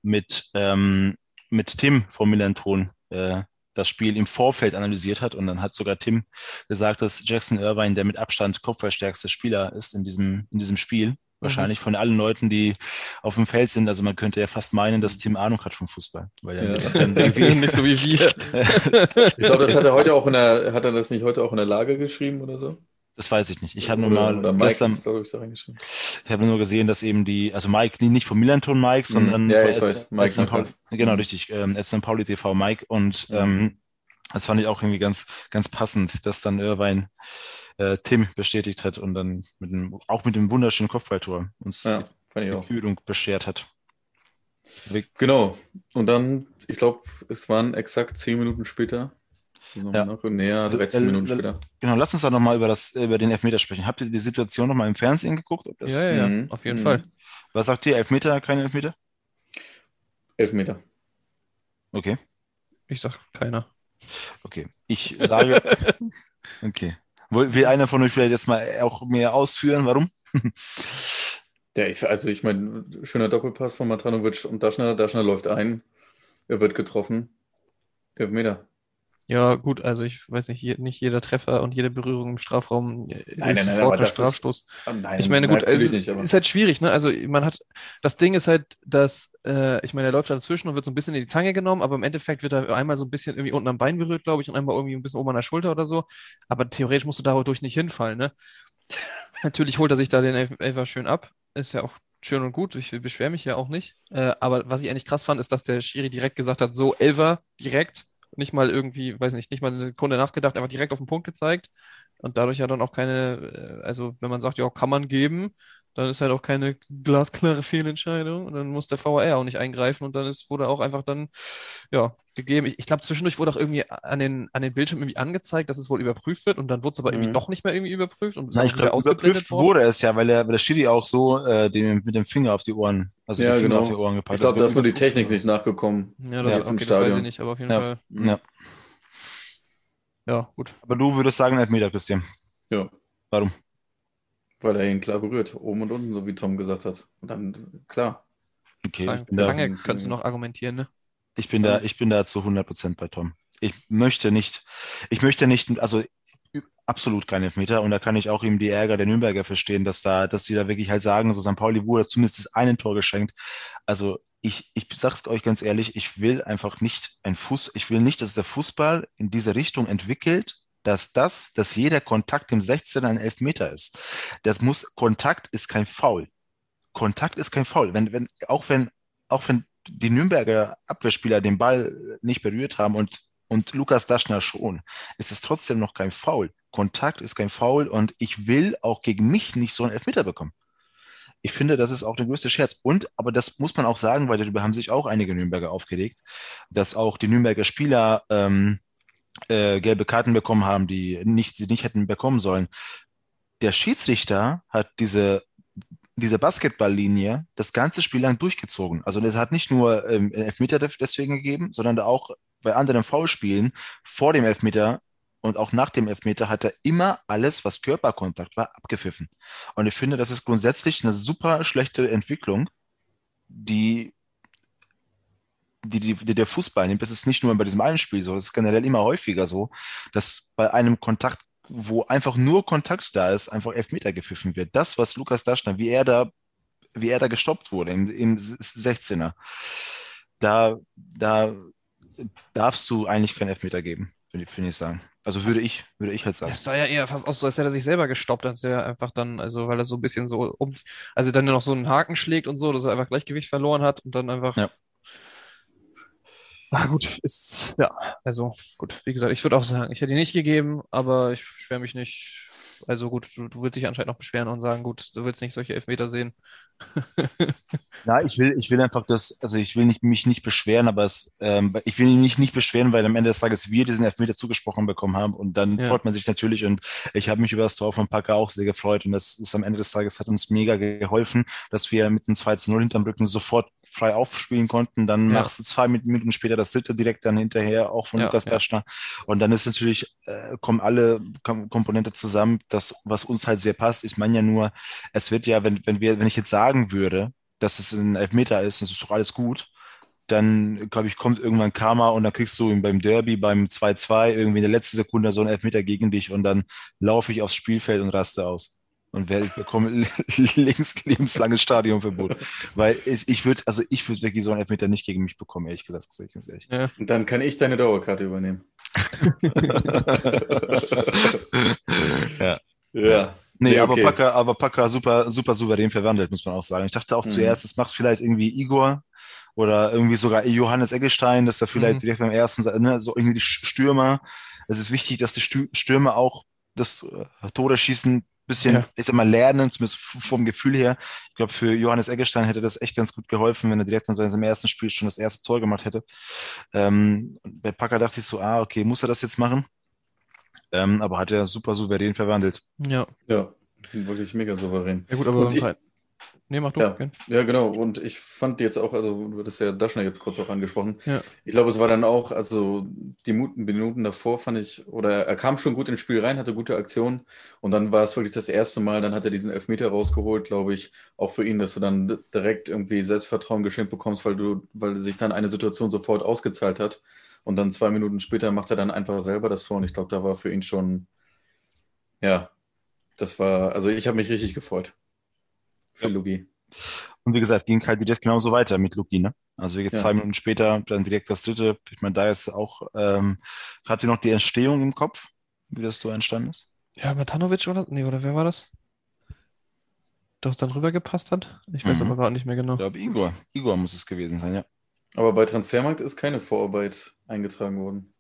mit, ähm, mit Tim vom Millanton äh, das Spiel im Vorfeld analysiert hat. Und dann hat sogar Tim gesagt, dass Jackson Irvine der mit Abstand kopfballstärkste Spieler ist in diesem, in diesem Spiel. Wahrscheinlich mhm. von allen Leuten, die auf dem Feld sind. Also man könnte ja fast meinen, dass Tim Ahnung hat vom Fußball. Weil er ja. dann irgendwie nicht so wie wir. ich glaube, das hat er heute auch in der, hat er das nicht heute auch in der Lage geschrieben oder so? Das weiß ich nicht. Ich habe nur mal oder gestern, ist, ich, habe nur gesehen, dass eben die, also Mike, nicht vom Milanton Mike, mhm. sondern ja, ich weiß, Mike, Mike Paul, genau richtig, ähm, St. Pauli TV Mike und mhm. ähm, das fand ich auch irgendwie ganz, ganz passend, dass dann Irvine äh, Tim bestätigt hat und dann mit dem, auch mit dem wunderschönen Kopfballtor uns ja, die Führung beschert hat. Genau. Und dann, ich glaube, es waren exakt zehn Minuten später, ja. Noch näher, 13 Minuten später. Genau, lass uns da nochmal über, über den Elfmeter sprechen. Habt ihr die Situation nochmal im Fernsehen geguckt? Das, ja, ja, mhm. auf jeden mhm. Fall. Was sagt ihr? Elfmeter, kein Elfmeter? Elfmeter. Okay. Ich sag keiner. Okay. Ich sage. okay. Will einer von euch vielleicht jetzt mal auch mehr ausführen? Warum? ja, ich, also ich meine, schöner Doppelpass von Matranovic und Daschner. Daschner läuft ein Er wird getroffen. Elfmeter. Ja, gut, also ich weiß nicht, nicht jeder Treffer und jede Berührung im Strafraum nein, ist nein, nein, sofort ein Strafstoß. Ist, oh nein, ich meine, gut, also, nicht, ist halt schwierig, ne? Also man hat, das Ding ist halt, dass, äh, ich meine, er läuft da dazwischen und wird so ein bisschen in die Zange genommen, aber im Endeffekt wird er einmal so ein bisschen irgendwie unten am Bein berührt, glaube ich, und einmal irgendwie ein bisschen oben an der Schulter oder so. Aber theoretisch musst du dadurch nicht hinfallen, ne? Natürlich holt er sich da den Elfer schön ab. Ist ja auch schön und gut. Ich beschwere mich ja auch nicht. Äh, aber was ich eigentlich krass fand, ist, dass der Schiri direkt gesagt hat, so Elfer direkt nicht mal irgendwie, weiß nicht, nicht mal eine Sekunde nachgedacht, einfach direkt auf den Punkt gezeigt. Und dadurch ja dann auch keine, äh, also wenn man sagt, ja, kann man geben, dann ist halt auch keine glasklare Fehlentscheidung und dann muss der VAR auch nicht eingreifen und dann ist, wurde auch einfach dann, ja, gegeben. Ich, ich glaube, zwischendurch wurde auch irgendwie an den, an den Bildschirm irgendwie angezeigt, dass es wohl überprüft wird und dann wurde es aber mhm. irgendwie doch nicht mehr irgendwie überprüft und Nein, ich glaube, überprüft worden. wurde es ja, weil der, weil der Schiri auch so äh, den, mit dem Finger auf die Ohren, also ja, die Finger genau. auf die Ohren gepackt. Ich glaube, da ist nur die Technik nicht nachgekommen. Ja, das, ja, okay, das weiß ich nicht, aber auf jeden ja. Fall. Ja. ja, gut. Aber du würdest sagen, Elfmeter, Christian. Ja. Warum? Weil er ihn klar berührt, oben und unten, so wie Tom gesagt hat. Und dann, klar. Okay. Zange, Zange könntest du noch argumentieren, ne? Ich bin ja. da, ich bin da zu 100% bei Tom. Ich möchte nicht, ich möchte nicht, also absolut kein Elfmeter und da kann ich auch ihm die Ärger der Nürnberger verstehen, dass da, dass die da wirklich halt sagen, so St. Pauli wurde zumindest einen Tor geschenkt. Also ich, ich sag's euch ganz ehrlich, ich will einfach nicht ein Fuß, ich will nicht, dass der Fußball in diese Richtung entwickelt, dass das, dass jeder Kontakt im 16er ein Elfmeter ist. Das muss, Kontakt ist kein Foul. Kontakt ist kein Foul. Wenn, wenn, auch wenn, auch wenn die Nürnberger Abwehrspieler den Ball nicht berührt haben und, und Lukas Daschner schon, ist es trotzdem noch kein Foul. Kontakt ist kein Foul und ich will auch gegen mich nicht so einen Elfmeter bekommen. Ich finde, das ist auch der größte Scherz. Und, aber das muss man auch sagen, weil darüber haben sich auch einige Nürnberger aufgeregt, dass auch die Nürnberger Spieler ähm, äh, gelbe Karten bekommen haben, die nicht, sie nicht hätten bekommen sollen. Der Schiedsrichter hat diese diese Basketballlinie das ganze Spiel lang durchgezogen. Also es hat nicht nur ähm, Elfmeter deswegen gegeben, sondern auch bei anderen Foulspielen vor dem Elfmeter und auch nach dem Elfmeter hat er immer alles, was Körperkontakt war, abgepfiffen. Und ich finde, das ist grundsätzlich eine super schlechte Entwicklung, die die, die, die der Fußball nimmt. Das ist nicht nur bei diesem einen Spiel so, das ist generell immer häufiger so, dass bei einem Kontakt wo einfach nur Kontakt da ist, einfach Elfmeter gepfiffen wird. Das, was Lukas Daschner, wie er da, wie er da gestoppt wurde im, im 16er, da, da darfst du eigentlich keinen Elfmeter geben, finde find ich sagen. Also würde ich, würde ich halt sagen. Es sah ja eher fast aus, so als hätte er sich selber gestoppt, als er einfach dann, also weil er so ein bisschen so um, also dann noch so einen Haken schlägt und so, dass er einfach Gleichgewicht verloren hat und dann einfach ja. Ah, gut, ist, ja, also gut, wie gesagt, ich würde auch sagen, ich hätte ihn nicht gegeben, aber ich schwöre mich nicht. Also gut, du, du würdest dich anscheinend noch beschweren und sagen, gut, du willst nicht solche Elfmeter sehen. Ja, ich will, ich will einfach das, also ich will nicht, mich nicht beschweren, aber es, ähm, ich will mich nicht beschweren, weil am Ende des Tages wir diesen Elfmeter zugesprochen bekommen haben und dann ja. freut man sich natürlich und ich habe mich über das Tor von Packer auch sehr gefreut und das ist am Ende des Tages hat uns mega geholfen, dass wir mit einem 2 zu 0 hinterm Rücken sofort frei aufspielen konnten. Dann ja. machst du zwei Minuten später das dritte direkt dann hinterher, auch von ja, Lukas Daschner. Und dann ist natürlich, äh, kommen alle Komponente zusammen, das, was uns halt sehr passt. Ich meine ja nur, es wird ja, wenn, wenn wir, wenn ich jetzt sagen würde, dass es ein Elfmeter ist, das ist doch alles gut. Dann, glaube ich, kommt irgendwann Karma und dann kriegst du beim Derby, beim 2-2 irgendwie in der letzten Sekunde so einen Elfmeter gegen dich und dann laufe ich aufs Spielfeld und raste aus und werde bekomme links lebenslanges Stadionverbot. Weil ich, ich würde, also ich würde wirklich so einen Elfmeter nicht gegen mich bekommen, ehrlich gesagt, das ich ganz ehrlich. Ja. Und dann kann ich deine Dauerkarte übernehmen. ja. Nee, nee aber okay. Packer, aber Packer super, super souverän verwandelt, muss man auch sagen. Ich dachte auch mhm. zuerst, es macht vielleicht irgendwie Igor oder irgendwie sogar Johannes Eggestein, dass er vielleicht mhm. direkt beim ersten, ne, so irgendwie die Stürmer. Es ist wichtig, dass die Stürmer auch das äh, Tore schießen bisschen, ja. ich sag mal, lernen, zumindest vom Gefühl her. Ich glaube, für Johannes Eggestein hätte das echt ganz gut geholfen, wenn er direkt in seinem ersten Spiel schon das erste Tor gemacht hätte. Ähm, bei Packer dachte ich so, ah, okay, muss er das jetzt machen? Ähm, aber hat er super souverän verwandelt. Ja. Ja, wirklich mega souverän. Ja gut, aber ich, Nee, mach du. Ja, ja, genau. Und ich fand jetzt auch, also du hattest ja Daschner jetzt kurz auch angesprochen. Ja. Ich glaube, es war dann auch, also die Minuten davor fand ich, oder er kam schon gut ins Spiel rein, hatte gute Aktionen. Und dann war es wirklich das erste Mal, dann hat er diesen Elfmeter rausgeholt, glaube ich, auch für ihn, dass du dann direkt irgendwie Selbstvertrauen geschenkt bekommst, weil du, weil sich dann eine Situation sofort ausgezahlt hat. Und dann zwei Minuten später macht er dann einfach selber das Tor. Und ich glaube, da war für ihn schon, ja, das war, also ich habe mich richtig gefreut für ja. Lugi. Und wie gesagt, ging halt direkt genauso weiter mit Luki, ne? Also wie jetzt ja. zwei Minuten später, dann direkt das dritte. Ich meine, da ist auch, ähm, habt ihr noch die Entstehung im Kopf, wie das so entstanden ist? Ja, Matanovic oder? Nee, oder wer war das? Doch dann rübergepasst hat? Ich weiß mhm. aber gar nicht mehr genau. Ich glaube, Igor. Igor muss es gewesen sein, ja. Aber bei Transfermarkt ist keine Vorarbeit eingetragen worden.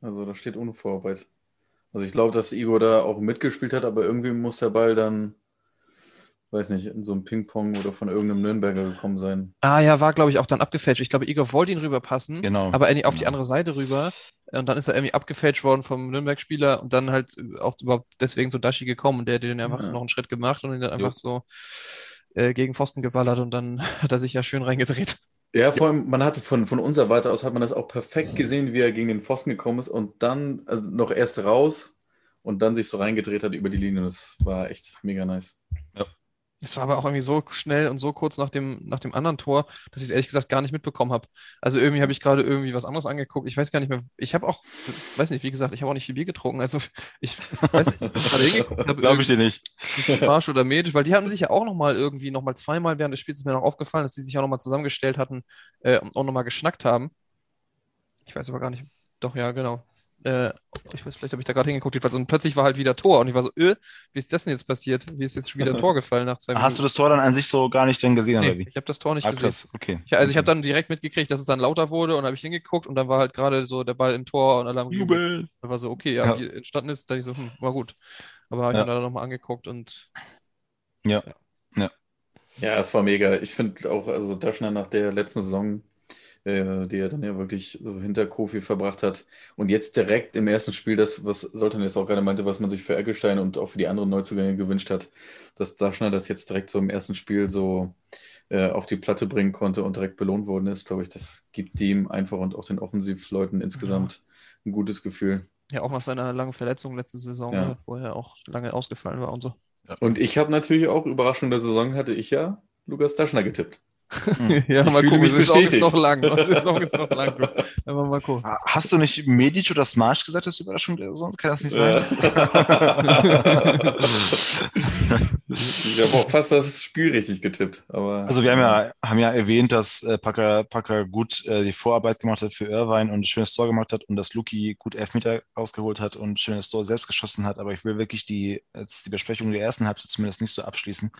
Also da steht ohne Vorarbeit. Also ich glaube, dass Igor da auch mitgespielt hat, aber irgendwie muss der Ball dann weiß nicht, in so einem Ping-Pong oder von irgendeinem Nürnberger gekommen sein. Ah ja, war, glaube ich, auch dann abgefälscht. Ich glaube, Igor wollte ihn rüberpassen, genau. aber irgendwie auf genau. die andere Seite rüber. Und dann ist er irgendwie abgefälscht worden vom Nürnberg-Spieler und dann halt auch überhaupt deswegen zu Dashi gekommen und der hat den einfach ja. noch einen Schritt gemacht und ihn dann einfach jo. so äh, gegen Pfosten geballert und dann hat er sich ja schön reingedreht. Ja, vor allem, man hatte von, von unserer Seite aus hat man das auch perfekt gesehen, wie er gegen den Pfosten gekommen ist und dann also noch erst raus und dann sich so reingedreht hat über die Linie. Das war echt mega nice. Es war aber auch irgendwie so schnell und so kurz nach dem, nach dem anderen Tor, dass ich es ehrlich gesagt gar nicht mitbekommen habe. Also irgendwie habe ich gerade irgendwie was anderes angeguckt. Ich weiß gar nicht mehr. Ich habe auch, weiß nicht, wie gesagt, ich habe auch nicht viel Bier getrunken. Also ich weiß nicht, gerade hingeguckt Glaube ich dir nicht. Marsch oder Medisch, weil die haben sich ja auch nochmal irgendwie nochmal zweimal während des Spiels ist mir noch aufgefallen, dass die sich auch nochmal zusammengestellt hatten äh, und auch nochmal geschnackt haben. Ich weiß aber gar nicht. Doch, ja, genau äh, ich weiß, vielleicht habe ich da gerade hingeguckt, also plötzlich war halt wieder Tor und ich war so, äh, wie ist das denn jetzt passiert? Wie ist jetzt schon wieder ein Tor gefallen nach zwei Minuten? Hast du das Tor dann an sich so gar nicht denn gesehen, nee, oder wie? Ich habe das Tor nicht ah, gesehen. Okay. Ich, also ich habe dann direkt mitgekriegt, dass es dann lauter wurde und habe ich hingeguckt und dann war halt gerade so der Ball im Tor und alle haben Jubel. Da war so, okay, ja, ja. wie entstanden ist, da ich so, hm, war gut. Aber habe ich ja. mir dann nochmal angeguckt und ja. ja. Ja, ja es war mega. Ich finde auch, also Daschner nach der letzten Saison äh, die er dann ja wirklich so hinter Kofi verbracht hat. Und jetzt direkt im ersten Spiel, das, was Soltan jetzt auch gerade meinte, was man sich für Eckelstein und auch für die anderen Neuzugänge gewünscht hat, dass Daschner das jetzt direkt so im ersten Spiel so äh, auf die Platte bringen konnte und direkt belohnt worden ist, glaube ich, das gibt ihm einfach und auch den Offensivleuten insgesamt ja. ein gutes Gefühl. Ja, auch nach seiner langen Verletzung letzte Saison, ja. Wo er auch lange ausgefallen war und so. Und ich habe natürlich auch Überraschung der Saison, hatte ich ja Lukas Daschner getippt. Hm. ja, ich mal gucken, die Saison ist noch lang. Die Saison ist noch lang. mal gucken. Hast du nicht Medic oder Smash gesagt, das ist Überraschung der Saison? Kann das nicht sein? ich habe auch fast das Spiel richtig getippt. Aber, also wir haben ja, haben ja erwähnt, dass äh, Packer, Packer gut äh, die Vorarbeit gemacht hat für Irvine und ein schönes Tor gemacht hat und dass Luki gut Elfmeter rausgeholt hat und ein schönes Tor selbst geschossen hat. Aber ich will wirklich die, jetzt die Besprechung der ersten Halbzeit zumindest nicht so abschließen,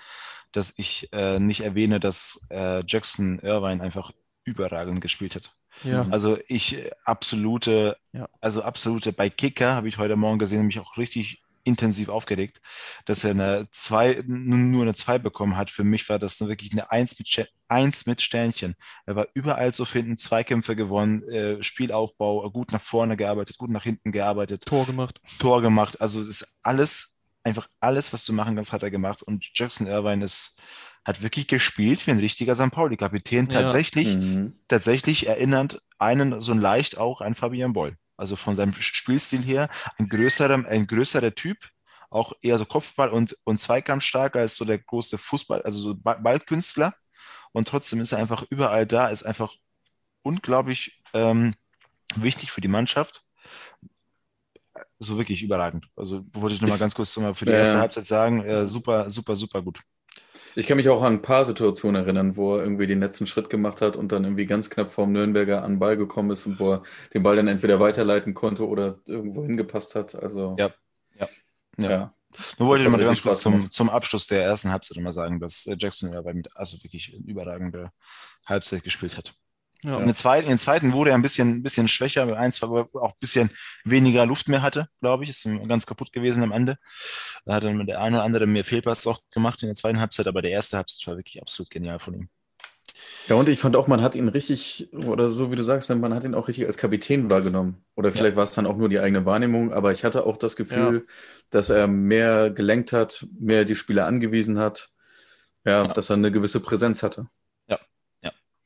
dass ich äh, nicht erwähne, dass äh, Jackson Irvine einfach überragend gespielt hat. Ja. Also ich äh, absolute, ja. also absolute, bei Kicker habe ich heute Morgen gesehen, mich auch richtig intensiv aufgeregt, dass er eine zwei, nur eine 2 bekommen hat. Für mich war das wirklich eine 1 mit, 1 mit Sternchen. Er war überall zu finden, Zweikämpfe gewonnen, äh, Spielaufbau, gut nach vorne gearbeitet, gut nach hinten gearbeitet. Tor gemacht. Tor gemacht. Also es ist alles einfach alles, was du machen kannst, hat er gemacht. Und Jackson Irvine ist, hat wirklich gespielt wie ein richtiger St. Pauli-Kapitän. Ja. Tatsächlich, mhm. tatsächlich erinnert einen so leicht auch an Fabian Boll. Also von seinem Spielstil her ein größerer, ein größerer Typ, auch eher so Kopfball und, und Zweikampfstarker als so der große Fußball, also so Ballkünstler. Und trotzdem ist er einfach überall da, ist einfach unglaublich ähm, wichtig für die Mannschaft so wirklich überragend. Also wollte ich nochmal ganz kurz für die erste Halbzeit sagen, äh, super, super, super gut. Ich kann mich auch an ein paar Situationen erinnern, wo er irgendwie den letzten Schritt gemacht hat und dann irgendwie ganz knapp vorm Nürnberger an den Ball gekommen ist und wo er den Ball dann entweder weiterleiten konnte oder irgendwo hingepasst hat. Also ja, ja, ja. ja. Nur wollte ich mal ganz kurz zum, zum Abschluss der ersten Halbzeit mal sagen, dass Jackson ja mit also wirklich überragende Halbzeit gespielt hat. Ja. In, der zweiten, in der zweiten wurde er ein bisschen, ein bisschen schwächer, weil eins war auch ein bisschen weniger Luft mehr hatte, glaube ich. Ist ganz kaputt gewesen am Ende. Da hat dann der eine oder andere mehr Fehlpass auch gemacht in der zweiten Halbzeit, aber der erste Halbzeit war wirklich absolut genial von ihm. Ja, und ich fand auch, man hat ihn richtig, oder so wie du sagst, man hat ihn auch richtig als Kapitän wahrgenommen. Oder vielleicht ja. war es dann auch nur die eigene Wahrnehmung, aber ich hatte auch das Gefühl, ja. dass er mehr gelenkt hat, mehr die Spieler angewiesen hat. Ja, dass er eine gewisse Präsenz hatte.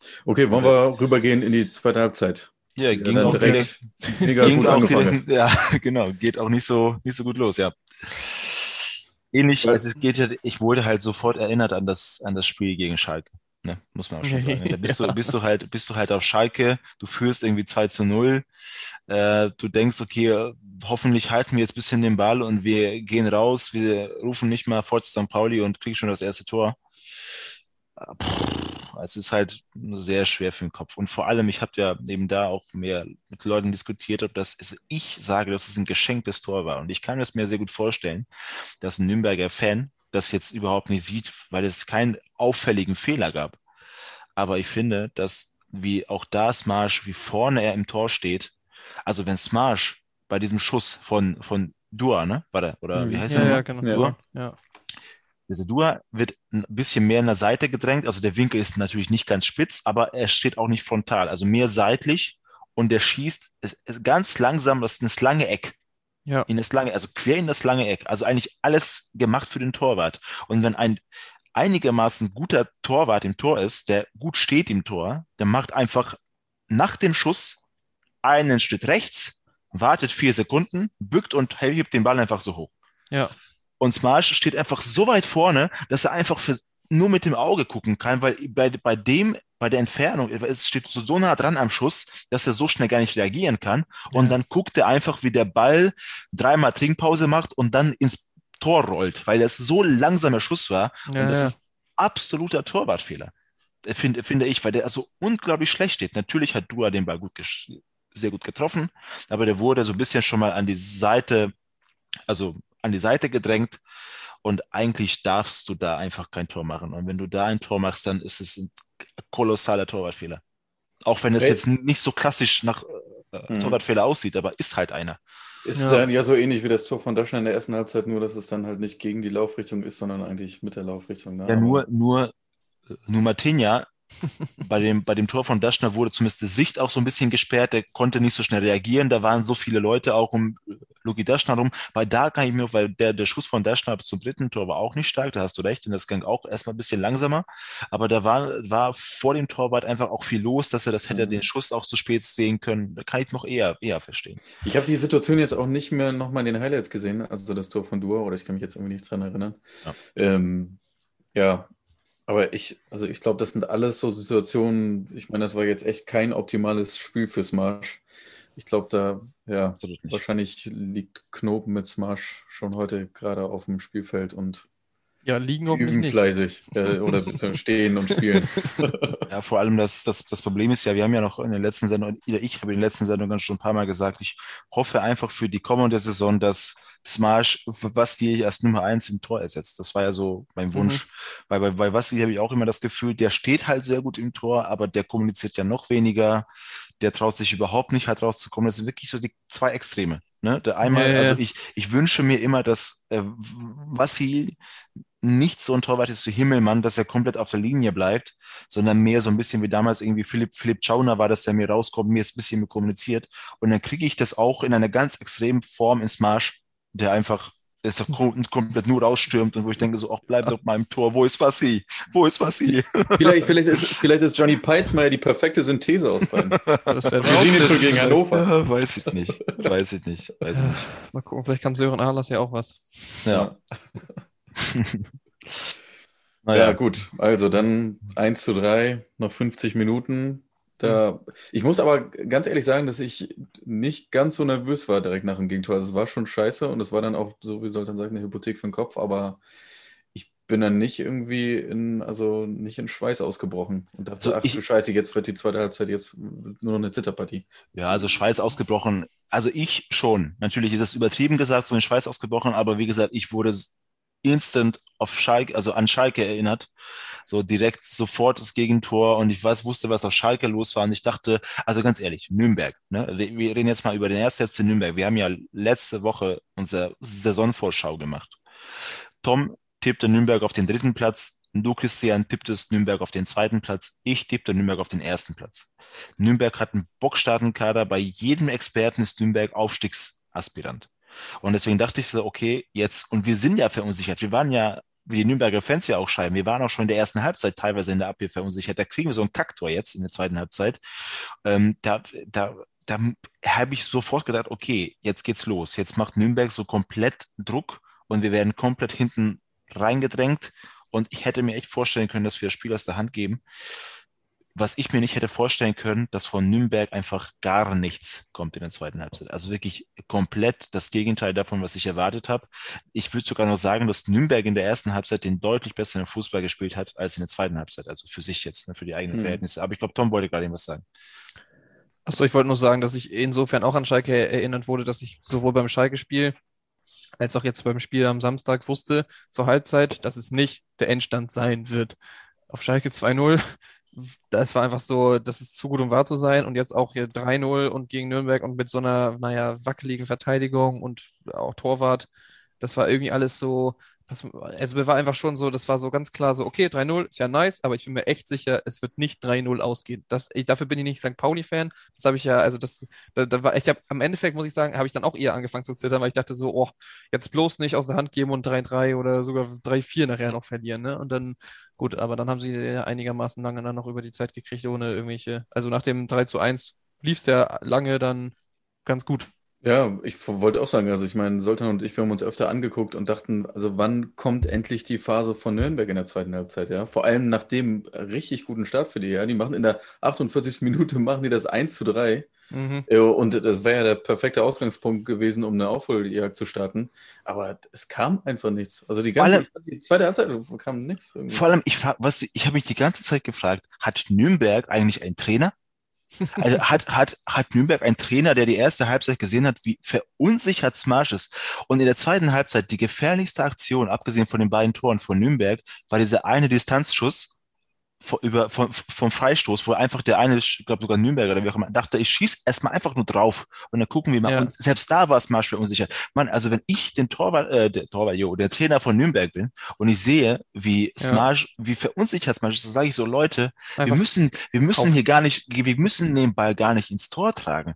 Ja, ja. Okay, wollen wir rübergehen in die zweite Halbzeit? Ja, ging auch direkt, mega ging auch direkt, Ja, genau, geht auch nicht so, nicht so gut los, ja. Ähnlich, also es geht ja, ich wurde halt sofort erinnert an das, an das Spiel gegen Schalke. Ne, muss man auch schon sagen. Da bist, ja. du, bist, du halt, bist du halt auf Schalke, du führst irgendwie 2 zu 0. Äh, du denkst, okay, hoffentlich halten wir jetzt ein bisschen den Ball und wir gehen raus, wir rufen nicht mal vor zu St. Pauli und kriegen schon das erste Tor. Es ist halt sehr schwer für den Kopf. Und vor allem, ich habe ja eben da auch mehr mit Leuten diskutiert, ob das ist, ich sage, dass es ein geschenktes Tor war. Und ich kann es mir sehr gut vorstellen, dass ein Nürnberger Fan das jetzt überhaupt nicht sieht, weil es keinen auffälligen Fehler gab. Aber ich finde, dass wie auch da Smash, wie vorne er im Tor steht, also wenn Smash bei diesem Schuss von, von Dua, ne? War der, oder wie mhm. heißt ja, der? Ja, genau. Dua? Ja. Dieser Dua wird ein bisschen mehr in der Seite gedrängt. Also der Winkel ist natürlich nicht ganz spitz, aber er steht auch nicht frontal, also mehr seitlich und der schießt ganz langsam, das ist eine lange Eck. Ja. In das lange, also quer in das lange Eck. Also eigentlich alles gemacht für den Torwart. Und wenn ein einigermaßen guter Torwart im Tor ist, der gut steht im Tor, der macht einfach nach dem Schuss einen Schritt rechts, wartet vier Sekunden, bückt und hebt den Ball einfach so hoch. Ja. Und Smash steht einfach so weit vorne, dass er einfach für, nur mit dem Auge gucken kann, weil bei, bei dem, bei der Entfernung, es steht so, so nah dran am Schuss, dass er so schnell gar nicht reagieren kann. Und ja. dann guckt er einfach, wie der Ball dreimal Trinkpause macht und dann ins Tor rollt, weil es so langsamer Schuss war. Ja, und das ja. ist absoluter Torwartfehler, finde, finde ich, weil der so unglaublich schlecht steht. Natürlich hat Dua den Ball gut sehr gut getroffen, aber der wurde so ein bisschen schon mal an die Seite, also an die Seite gedrängt und eigentlich darfst du da einfach kein Tor machen. Und wenn du da ein Tor machst, dann ist es ein kolossaler Torwartfehler. Auch wenn es jetzt nicht so klassisch nach äh, mhm. Torwartfehler aussieht, aber ist halt einer. Ist ja. dann ja so ähnlich wie das Tor von Daschner in der ersten Halbzeit, nur dass es dann halt nicht gegen die Laufrichtung ist, sondern eigentlich mit der Laufrichtung. Ne? Ja, nur, nur, nur Martinia bei, dem, bei dem Tor von Daschner wurde zumindest die Sicht auch so ein bisschen gesperrt. Der konnte nicht so schnell reagieren. Da waren so viele Leute auch um Luki Daschner rum. Bei da kann ich mir, weil der, der Schuss von Daschner zum dritten Tor war auch nicht stark, da hast du recht. Und das ging auch erstmal ein bisschen langsamer. Aber da war, war vor dem Torwart einfach auch viel los, dass er das hätte mhm. den Schuss auch zu spät sehen können. Da kann ich noch eher, eher verstehen. Ich habe die Situation jetzt auch nicht mehr nochmal in den Highlights gesehen, also das Tor von Dua, oder ich kann mich jetzt irgendwie nicht dran erinnern. Ja. Ähm, ja, aber ich, also ich glaube, das sind alles so Situationen, ich meine, das war jetzt echt kein optimales Spiel für Smash. Ich glaube, da, ja, wahrscheinlich liegt Knopen mit Smash schon heute gerade auf dem Spielfeld und ja, liegen üben nicht. fleißig äh, oder stehen und spielen. Ja, vor allem das, das, das Problem ist ja, wir haben ja noch in der letzten Sendung, ich habe in den letzten Sendungen schon ein paar Mal gesagt, ich hoffe einfach für die kommende Saison, dass Smash, was die als Nummer eins im Tor ersetzt. Das war ja so mein Wunsch. Mhm. Weil bei, bei Wassi habe ich auch immer das Gefühl, der steht halt sehr gut im Tor, aber der kommuniziert ja noch weniger. Der traut sich überhaupt nicht halt rauszukommen. Das sind wirklich so die zwei Extreme. Ne? Der einmal, ja, ja. also ich, ich wünsche mir immer, dass äh, Wassi nicht so ein Torwart ist wie Himmelmann, dass er komplett auf der Linie bleibt, sondern mehr so ein bisschen wie damals irgendwie Philipp, Philipp Schauner war, dass er mir rauskommt, mir ist ein bisschen kommuniziert. Und dann kriege ich das auch in einer ganz extremen Form ins Marsch, der einfach ist komplett nur rausstürmt und wo ich denke so, ach, bleib doch mal im Tor, wo ist Wassi? Wo ist Wassi? Vielleicht, vielleicht, ist, vielleicht ist Johnny Peitzmeier die perfekte Synthese aus beiden. Schon gegen Hannover. weiß ich nicht, weiß ich nicht, weiß ich nicht. Mal gucken, vielleicht kann Sören Ahlers ja auch was. Ja. naja. Ja, gut, also dann 1 zu 3, noch 50 Minuten. Da, ich muss aber ganz ehrlich sagen, dass ich nicht ganz so nervös war direkt nach dem Gegentor. Also es war schon scheiße und es war dann auch, so wie soll man sagen, eine Hypothek für den Kopf, aber ich bin dann nicht irgendwie in, also nicht in Schweiß ausgebrochen und dachte, so, ach ich, du Scheiße, jetzt wird die zweite Halbzeit jetzt nur noch eine Zitterpartie. Ja, also Schweiß ausgebrochen. Also ich schon. Natürlich ist das übertrieben gesagt, so in Schweiß ausgebrochen, aber wie gesagt, ich wurde instant auf Schalke, also an Schalke erinnert. So direkt sofort das Gegentor und ich weiß, wusste, was auf Schalke los war und ich dachte, also ganz ehrlich, Nürnberg, ne? Wir reden jetzt mal über den ersten FC Nürnberg. Wir haben ja letzte Woche unsere Saisonvorschau gemacht. Tom tippte Nürnberg auf den dritten Platz, du, Christian, tipptest Nürnberg auf den zweiten Platz, ich tippte Nürnberg auf den ersten Platz. Nürnberg hat einen bockstarken Kader, bei jedem Experten ist Nürnberg Aufstiegsaspirant. Und deswegen dachte ich so, okay, jetzt, und wir sind ja verunsichert. Wir waren ja wie die Nürnberger Fans ja auch schreiben, wir waren auch schon in der ersten Halbzeit teilweise in der Abwehr verunsichert. Da kriegen wir so einen Kaktor jetzt in der zweiten Halbzeit. Ähm, da, da, da habe ich sofort gedacht, okay, jetzt geht's los. Jetzt macht Nürnberg so komplett Druck und wir werden komplett hinten reingedrängt. Und ich hätte mir echt vorstellen können, dass wir das Spiel aus der Hand geben was ich mir nicht hätte vorstellen können, dass von Nürnberg einfach gar nichts kommt in der zweiten Halbzeit. Also wirklich komplett das Gegenteil davon, was ich erwartet habe. Ich würde sogar noch sagen, dass Nürnberg in der ersten Halbzeit den deutlich besseren Fußball gespielt hat als in der zweiten Halbzeit. Also für sich jetzt, ne, für die eigenen mhm. Verhältnisse. Aber ich glaube, Tom wollte gerade irgendwas sagen. Achso, ich wollte nur sagen, dass ich insofern auch an Schalke erinnert wurde, dass ich sowohl beim Schalke-Spiel als auch jetzt beim Spiel am Samstag wusste zur Halbzeit, dass es nicht der Endstand sein wird. Auf Schalke 2-0 das war einfach so, das ist zu gut, um wahr zu sein. Und jetzt auch hier 3-0 und gegen Nürnberg und mit so einer, naja, wackeligen Verteidigung und auch Torwart. Das war irgendwie alles so, das, also mir war einfach schon so, das war so ganz klar so, okay, 3-0 ist ja nice, aber ich bin mir echt sicher, es wird nicht 3-0 ausgehen. Das, ich, dafür bin ich nicht St. Pauli-Fan. Das habe ich ja, also das, da, da war, ich habe am Endeffekt, muss ich sagen, habe ich dann auch eher angefangen zu zittern, weil ich dachte so, oh, jetzt bloß nicht aus der Hand geben und 3-3 oder sogar 3-4 nachher noch verlieren, ne? Und dann, gut, aber dann haben sie einigermaßen lange dann noch über die Zeit gekriegt, ohne irgendwelche, also nach dem 3 1 lief es ja lange dann ganz gut. Ja, ich wollte auch sagen, also ich meine, Soltan und ich, wir haben uns öfter angeguckt und dachten, also wann kommt endlich die Phase von Nürnberg in der zweiten Halbzeit, ja? Vor allem nach dem richtig guten Start für die, ja? Die machen in der 48. Minute, machen die das 1 zu 3. Mhm. Und das wäre ja der perfekte Ausgangspunkt gewesen, um eine Aufholjagd zu starten. Aber es kam einfach nichts. Also die ganze allem, die zweite Halbzeit kam nichts. Irgendwie. Vor allem, ich, was, ich habe mich die ganze Zeit gefragt, hat Nürnberg eigentlich einen Trainer? Also hat, hat, hat Nürnberg einen Trainer, der die erste Halbzeit gesehen hat, wie verunsichert Smash ist. Und in der zweiten Halbzeit die gefährlichste Aktion, abgesehen von den beiden Toren von Nürnberg, war dieser eine Distanzschuss, über, vom, vom Freistoß, wo einfach der eine, ich glaube sogar Nürnberger oder wie auch immer, dachte, ich schieße erstmal einfach nur drauf und dann gucken wir mal. Ja. Und selbst da war es mal schwer unsicher. Mann, also wenn ich den Torwart, äh, der Torwart, jo, der Trainer von Nürnberg bin und ich sehe, wie Smash, ja. wie verunsichert Smash ist, so sage ich so, Leute, einfach wir müssen, wir müssen auf. hier gar nicht, wir müssen den Ball gar nicht ins Tor tragen.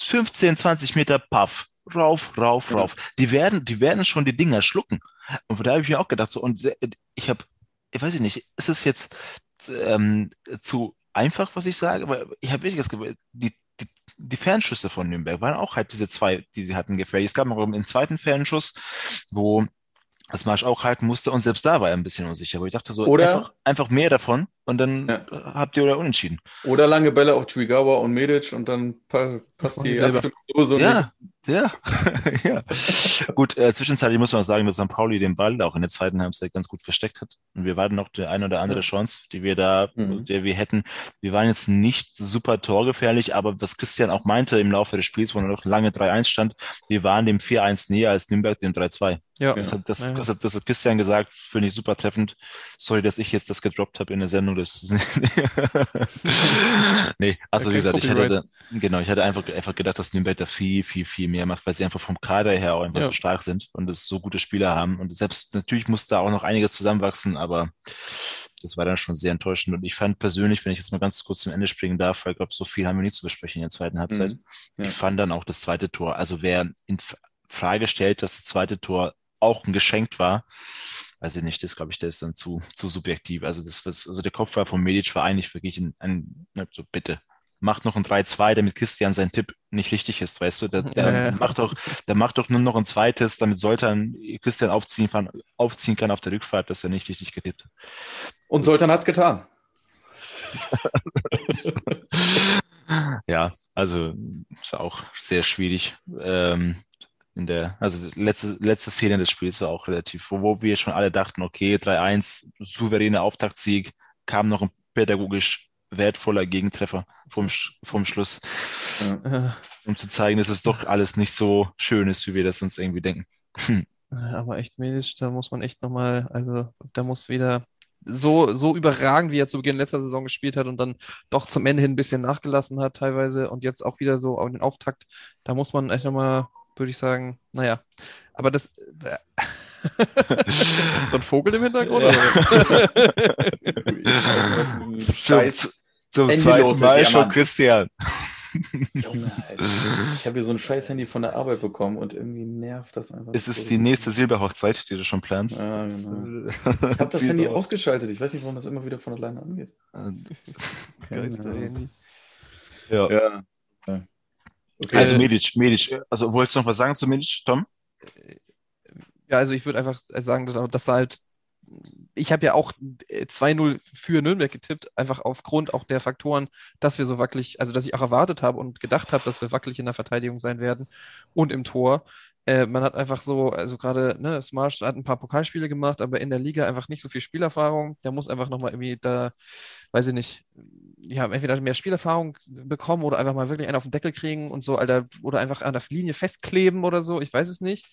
15, 20 Meter, paff, rauf, rauf, rauf. Die werden, die werden schon die Dinger schlucken. Und da habe ich mir auch gedacht, so, und ich habe, ich weiß nicht, ist es jetzt, ähm, zu einfach, was ich sage, aber ich habe wirklich das Gefühl, die, die, die Fernschüsse von Nürnberg waren auch halt diese zwei, die sie hatten gefährlich. Es gab noch einen zweiten Fernschuss, wo das Marsch auch halten musste und selbst da war er ein bisschen unsicher. Aber ich dachte so, oder, einfach, einfach mehr davon und dann ja. habt ihr oder unentschieden. Oder lange Bälle auf Twigawa und Medic und dann passt die Abstimmung so Ja, ja, ja. gut, äh, zwischenzeitlich muss man auch sagen, dass St. Pauli den Ball auch in der zweiten Halbzeit ganz gut versteckt hat. Und wir warten noch die eine oder andere Chance, die wir da, mhm. die wir hätten. Wir waren jetzt nicht super torgefährlich, aber was Christian auch meinte im Laufe des Spiels, wo noch lange 3-1 stand, wir waren dem 4-1 näher als Nürnberg dem 3-2. Ja. Das hat, das, das, hat, das hat Christian gesagt, finde ich super treffend. Sorry, dass ich jetzt das gedroppt habe in der Sendung. Das nee, also wie gesagt, ich hatte, genau, ich hatte einfach, einfach gedacht, dass Nürnberg da viel, viel, viel mehr macht, weil sie einfach vom Kader her auch einfach ja. so stark sind und es so gute Spieler haben. Und selbst natürlich muss da auch noch einiges zusammenwachsen, aber das war dann schon sehr enttäuschend. Und ich fand persönlich, wenn ich jetzt mal ganz kurz zum Ende springen darf, weil ich glaube, so viel haben wir nicht zu besprechen in der zweiten Halbzeit. Mhm. Ja. Ich fand dann auch das zweite Tor. Also wer in Frage stellt, dass das zweite Tor auch ein Geschenk war, weiß ich nicht, das glaube ich, der ist dann zu, zu subjektiv. Also das, was, also der Kopf war von Medic war eigentlich wirklich ein, ein so bitte, macht noch ein 3-2, damit Christian sein Tipp nicht richtig ist, weißt du, der, der ja, ja. macht doch, der macht doch nur noch ein zweites, damit Soltan Christian aufziehen kann, aufziehen kann auf der Rückfahrt, dass er nicht richtig getippt hat. Und Soltan hat's getan. ja, also ist auch sehr schwierig. Ähm, in der, also letzte, letzte Szene des Spiels war auch relativ, wo, wo wir schon alle dachten, okay, 3-1, souveräner Auftaktsieg, kam noch ein pädagogisch wertvoller Gegentreffer vom, vom Schluss, ja. um zu zeigen, dass es doch alles nicht so schön ist, wie wir das uns irgendwie denken. Aber echt medisch, da muss man echt nochmal, also da muss wieder so, so überragend, wie er zu Beginn letzter Saison gespielt hat und dann doch zum Ende hin ein bisschen nachgelassen hat teilweise und jetzt auch wieder so auf den Auftakt, da muss man echt nochmal würde ich sagen, naja. Aber das. Äh, so ein Vogel im Hintergrund? Ja. zum, zum zweiten Mal schon Christian. Junge, Alter. Ich habe hier so ein scheiß Handy von der Arbeit bekommen und irgendwie nervt das einfach. Es ist die nächste Silberhochzeit, die du schon planst. Ja, genau. Ich habe das Handy ausgeschaltet. Ich weiß nicht, warum das immer wieder von alleine angeht. Geister-Handy. Ja. ja. Okay. Also Medic, Medic. Also wolltest du noch was sagen zu Medic, Tom? Ja, also ich würde einfach sagen, dass da halt ich habe ja auch 2-0 äh, für Nürnberg getippt, einfach aufgrund auch der Faktoren, dass wir so wackelig, also dass ich auch erwartet habe und gedacht habe, dass wir wackelig in der Verteidigung sein werden und im Tor. Äh, man hat einfach so, also gerade, ne, Smash hat ein paar Pokalspiele gemacht, aber in der Liga einfach nicht so viel Spielerfahrung. Der muss einfach nochmal irgendwie da, weiß ich nicht, ja, entweder mehr Spielerfahrung bekommen oder einfach mal wirklich einen auf den Deckel kriegen und so, Alter, oder einfach an der Linie festkleben oder so, ich weiß es nicht.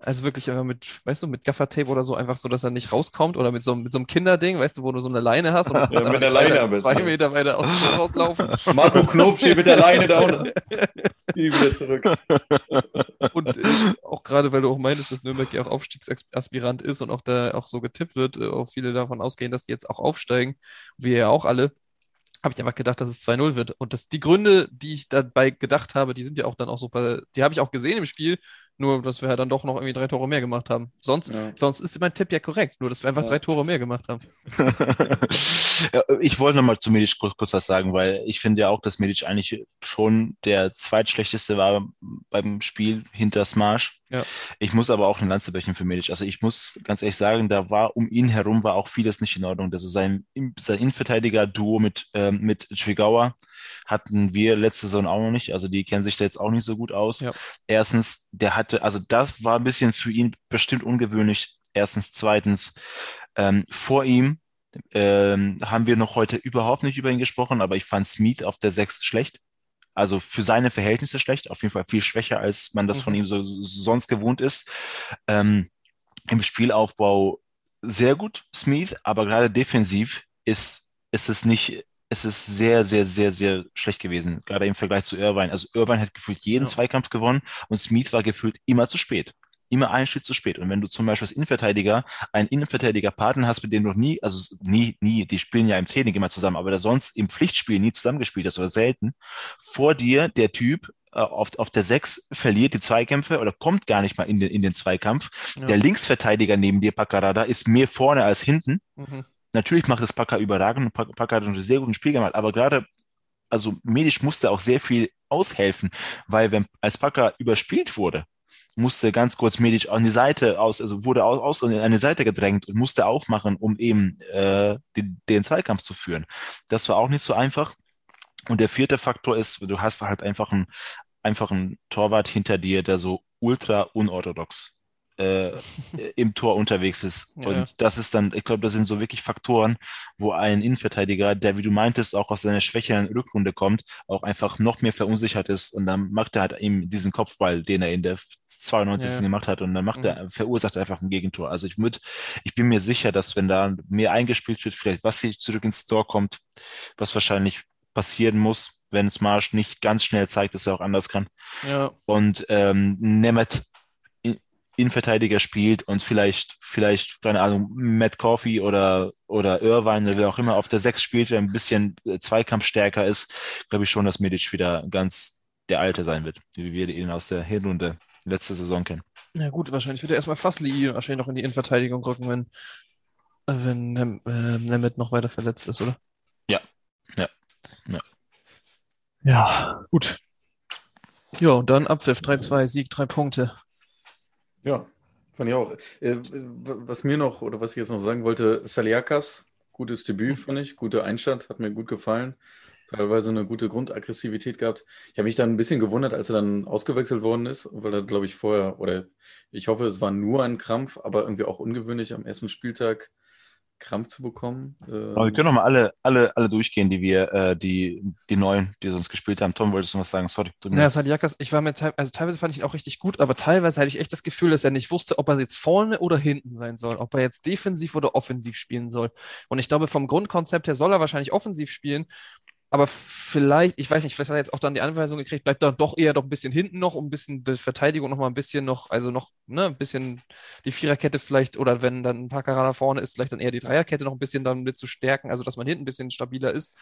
Also wirklich einfach mit, weißt du, mit Gaffertape oder so, einfach so, dass er nicht rauskommt oder mit so, mit so einem Kinderding, weißt du, wo du so eine Leine hast und ja, mit der Leine bist. zwei Meter weiter aus rauslaufen. Marco Knob steht mit der Leine da unten. wieder zurück. Und äh, auch gerade, weil du auch meintest, dass Nürnberg ja auch Aufstiegsaspirant ist und auch da auch so getippt wird, äh, auch viele davon ausgehen, dass die jetzt auch aufsteigen, wir ja auch alle habe ich einfach gedacht, dass es 2-0 wird. Und das, die Gründe, die ich dabei gedacht habe, die sind ja auch dann auch so, die habe ich auch gesehen im Spiel. Nur, dass wir dann doch noch irgendwie drei Tore mehr gemacht haben. Sonst, ja. sonst ist mein Tipp ja korrekt, nur dass wir einfach ja. drei Tore mehr gemacht haben. ja, ich wollte nochmal zu Medic kurz, kurz, was sagen, weil ich finde ja auch, dass Medic eigentlich schon der zweitschlechteste war beim Spiel hinter Smash. Ja. Ich muss aber auch eine Lanze brechen für Medic. Also ich muss ganz ehrlich sagen, da war um ihn herum war auch vieles nicht in Ordnung. Also sein, sein Innenverteidiger-Duo mit, ähm, mit Schwigauer hatten wir letzte Saison auch noch nicht. Also die kennen sich da jetzt auch nicht so gut aus. Ja. Erstens, der hatte, also das war ein bisschen für ihn bestimmt ungewöhnlich. Erstens, zweitens, ähm, vor ihm ähm, haben wir noch heute überhaupt nicht über ihn gesprochen, aber ich fand Smith auf der 6 schlecht. Also für seine Verhältnisse schlecht, auf jeden Fall viel schwächer, als man das mhm. von ihm so, so sonst gewohnt ist. Ähm, Im Spielaufbau sehr gut, Smith, aber gerade defensiv ist, ist es nicht, es ist sehr, sehr, sehr, sehr schlecht gewesen, gerade im Vergleich zu Irvine. Also Irvine hat gefühlt jeden ja. Zweikampf gewonnen und Smith war gefühlt immer zu spät immer einen Schritt zu spät. Und wenn du zum Beispiel als Innenverteidiger einen Innenverteidiger-Partner hast, mit dem du noch nie, also nie, nie, die spielen ja im Training immer zusammen, aber der sonst im Pflichtspiel nie zusammengespielt hast oder selten, vor dir der Typ äh, auf, auf der Sechs verliert die Zweikämpfe oder kommt gar nicht mal in den, in den Zweikampf. Ja. Der Linksverteidiger neben dir, Paccarada, ist mehr vorne als hinten. Mhm. Natürlich macht das Packer überragend und Packer hat ein sehr gutes Spiel gemacht, aber gerade, also medisch musste auch sehr viel aushelfen, weil wenn als Packer überspielt wurde, musste ganz kurz medisch an die Seite aus, also wurde aus, aus an eine Seite gedrängt und musste aufmachen, um eben äh, den, den Zweikampf zu führen. Das war auch nicht so einfach. Und der vierte Faktor ist, du hast halt einfach einen, einfach einen Torwart hinter dir, der so ultra unorthodox äh, im Tor unterwegs ist. Ja. Und das ist dann, ich glaube, das sind so wirklich Faktoren, wo ein Innenverteidiger, der, wie du meintest, auch aus seiner schwächeren Rückrunde kommt, auch einfach noch mehr verunsichert ist. Und dann macht er halt eben diesen Kopfball, den er in der 92. Ja. gemacht hat. Und dann macht er, verursacht er einfach ein Gegentor. Also ich würde, ich bin mir sicher, dass wenn da mehr eingespielt wird, vielleicht was hier zurück ins Tor kommt, was wahrscheinlich passieren muss, wenn Smarsch nicht ganz schnell zeigt, dass er auch anders kann. Ja. Und ähm, Nemeth Innenverteidiger spielt und vielleicht, vielleicht, keine Ahnung, Matt Coffey oder, oder Irvine oder wer auch immer auf der Sechs spielt, der ein bisschen äh, zweikampfstärker ist, glaube ich schon, dass Medic wieder ganz der Alte sein wird, wie wir ihn aus der Hinrunde letzte Saison kennen. Ja gut, wahrscheinlich wird er erstmal Fassli wahrscheinlich noch in die Innenverteidigung rücken, wenn, wenn äh, Nemeth noch weiter verletzt ist, oder? Ja, ja, ja. Ja, gut. Ja, und dann Abpfiff 3-2, Sieg, drei Punkte. Ja, fand ich auch. Äh, was mir noch, oder was ich jetzt noch sagen wollte, Saliakas, gutes Debüt, fand ich, guter Einstand, hat mir gut gefallen. Teilweise eine gute Grundaggressivität gehabt. Ich habe mich dann ein bisschen gewundert, als er dann ausgewechselt worden ist, weil er, glaube ich, vorher, oder ich hoffe, es war nur ein Krampf, aber irgendwie auch ungewöhnlich am ersten Spieltag Krampf zu bekommen. Ähm, Aber wir können nochmal alle, alle, alle durchgehen, die wir, äh, die, die neuen, die sonst gespielt haben. Tom, wolltest du was sagen? Sorry. Ja, Sadiakas, ich war mir, also teilweise fand ich ihn auch richtig gut, aber teilweise hatte ich echt das Gefühl, dass er nicht wusste, ob er jetzt vorne oder hinten sein soll, ob er jetzt defensiv oder offensiv spielen soll. Und ich glaube, vom Grundkonzept her soll er wahrscheinlich offensiv spielen. Aber vielleicht, ich weiß nicht, vielleicht hat er jetzt auch dann die Anweisung gekriegt, bleibt dann doch eher doch ein bisschen hinten noch, um ein bisschen die Verteidigung noch mal ein bisschen noch, also noch, ne, ein bisschen die Viererkette vielleicht, oder wenn dann ein paar Karada vorne ist, vielleicht dann eher die Dreierkette noch ein bisschen dann mit zu stärken, also dass man hinten ein bisschen stabiler ist.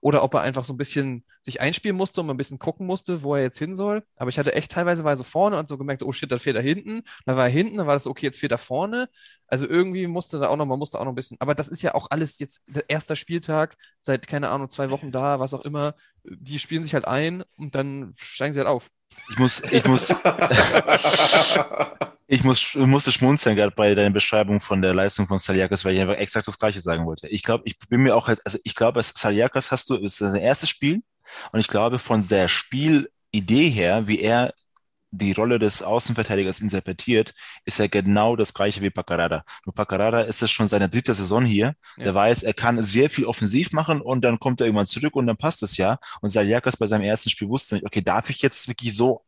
Oder ob er einfach so ein bisschen sich einspielen musste und ein bisschen gucken musste, wo er jetzt hin soll. Aber ich hatte echt teilweise war so vorne und so gemerkt, oh shit, da fehlt er hinten. Dann war er hinten, dann war das okay, jetzt fehlt er vorne. Also irgendwie musste da auch noch, man musste auch noch ein bisschen, aber das ist ja auch alles jetzt der erste Spieltag, seit, keine Ahnung, zwei Wochen da, was auch immer. Die spielen sich halt ein und dann steigen sie halt auf. Ich muss, ich muss, ich muss, ich musste schmunzeln gerade bei deiner Beschreibung von der Leistung von Saliakas, weil ich einfach exakt das Gleiche sagen wollte. Ich glaube, ich bin mir auch halt, also ich glaube, Saliakas hast du, ist sein erstes Spiel und ich glaube, von der Spielidee her, wie er die Rolle des Außenverteidigers interpretiert, ist er genau das gleiche wie Pacarada. Nur Pacarada ist es schon seine dritte Saison hier. Ja. Der weiß, er kann sehr viel offensiv machen und dann kommt er irgendwann zurück und dann passt es ja. Und Saliakas bei seinem ersten Spiel wusste nicht, okay, darf ich jetzt wirklich so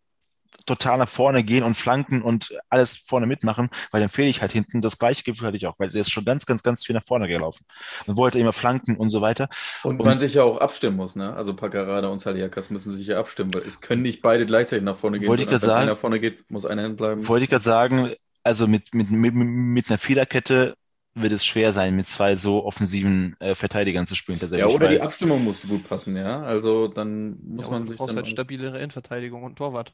total nach vorne gehen und flanken und alles vorne mitmachen, weil dann fehle ich halt hinten. Das gleiche Gefühl hatte ich auch, weil der ist schon ganz, ganz, ganz viel nach vorne gelaufen und wollte immer flanken und so weiter. Und, und man sich ja auch abstimmen muss, ne? Also Paccarada und Saliakas müssen sich ja abstimmen, weil es können nicht beide gleichzeitig nach vorne gehen. Wollte ich gerade sagen, wenn einer vorne geht, muss einer hinbleiben. Wollte ich gerade sagen, also mit, mit, mit, mit einer Fehlerkette wird es schwer sein, mit zwei so offensiven äh, Verteidigern zu spielen. Ja, oder die Abstimmung muss gut passen, ja. Also dann muss ja, man sich. Du brauchst halt stabilere Innenverteidigung und Torwart.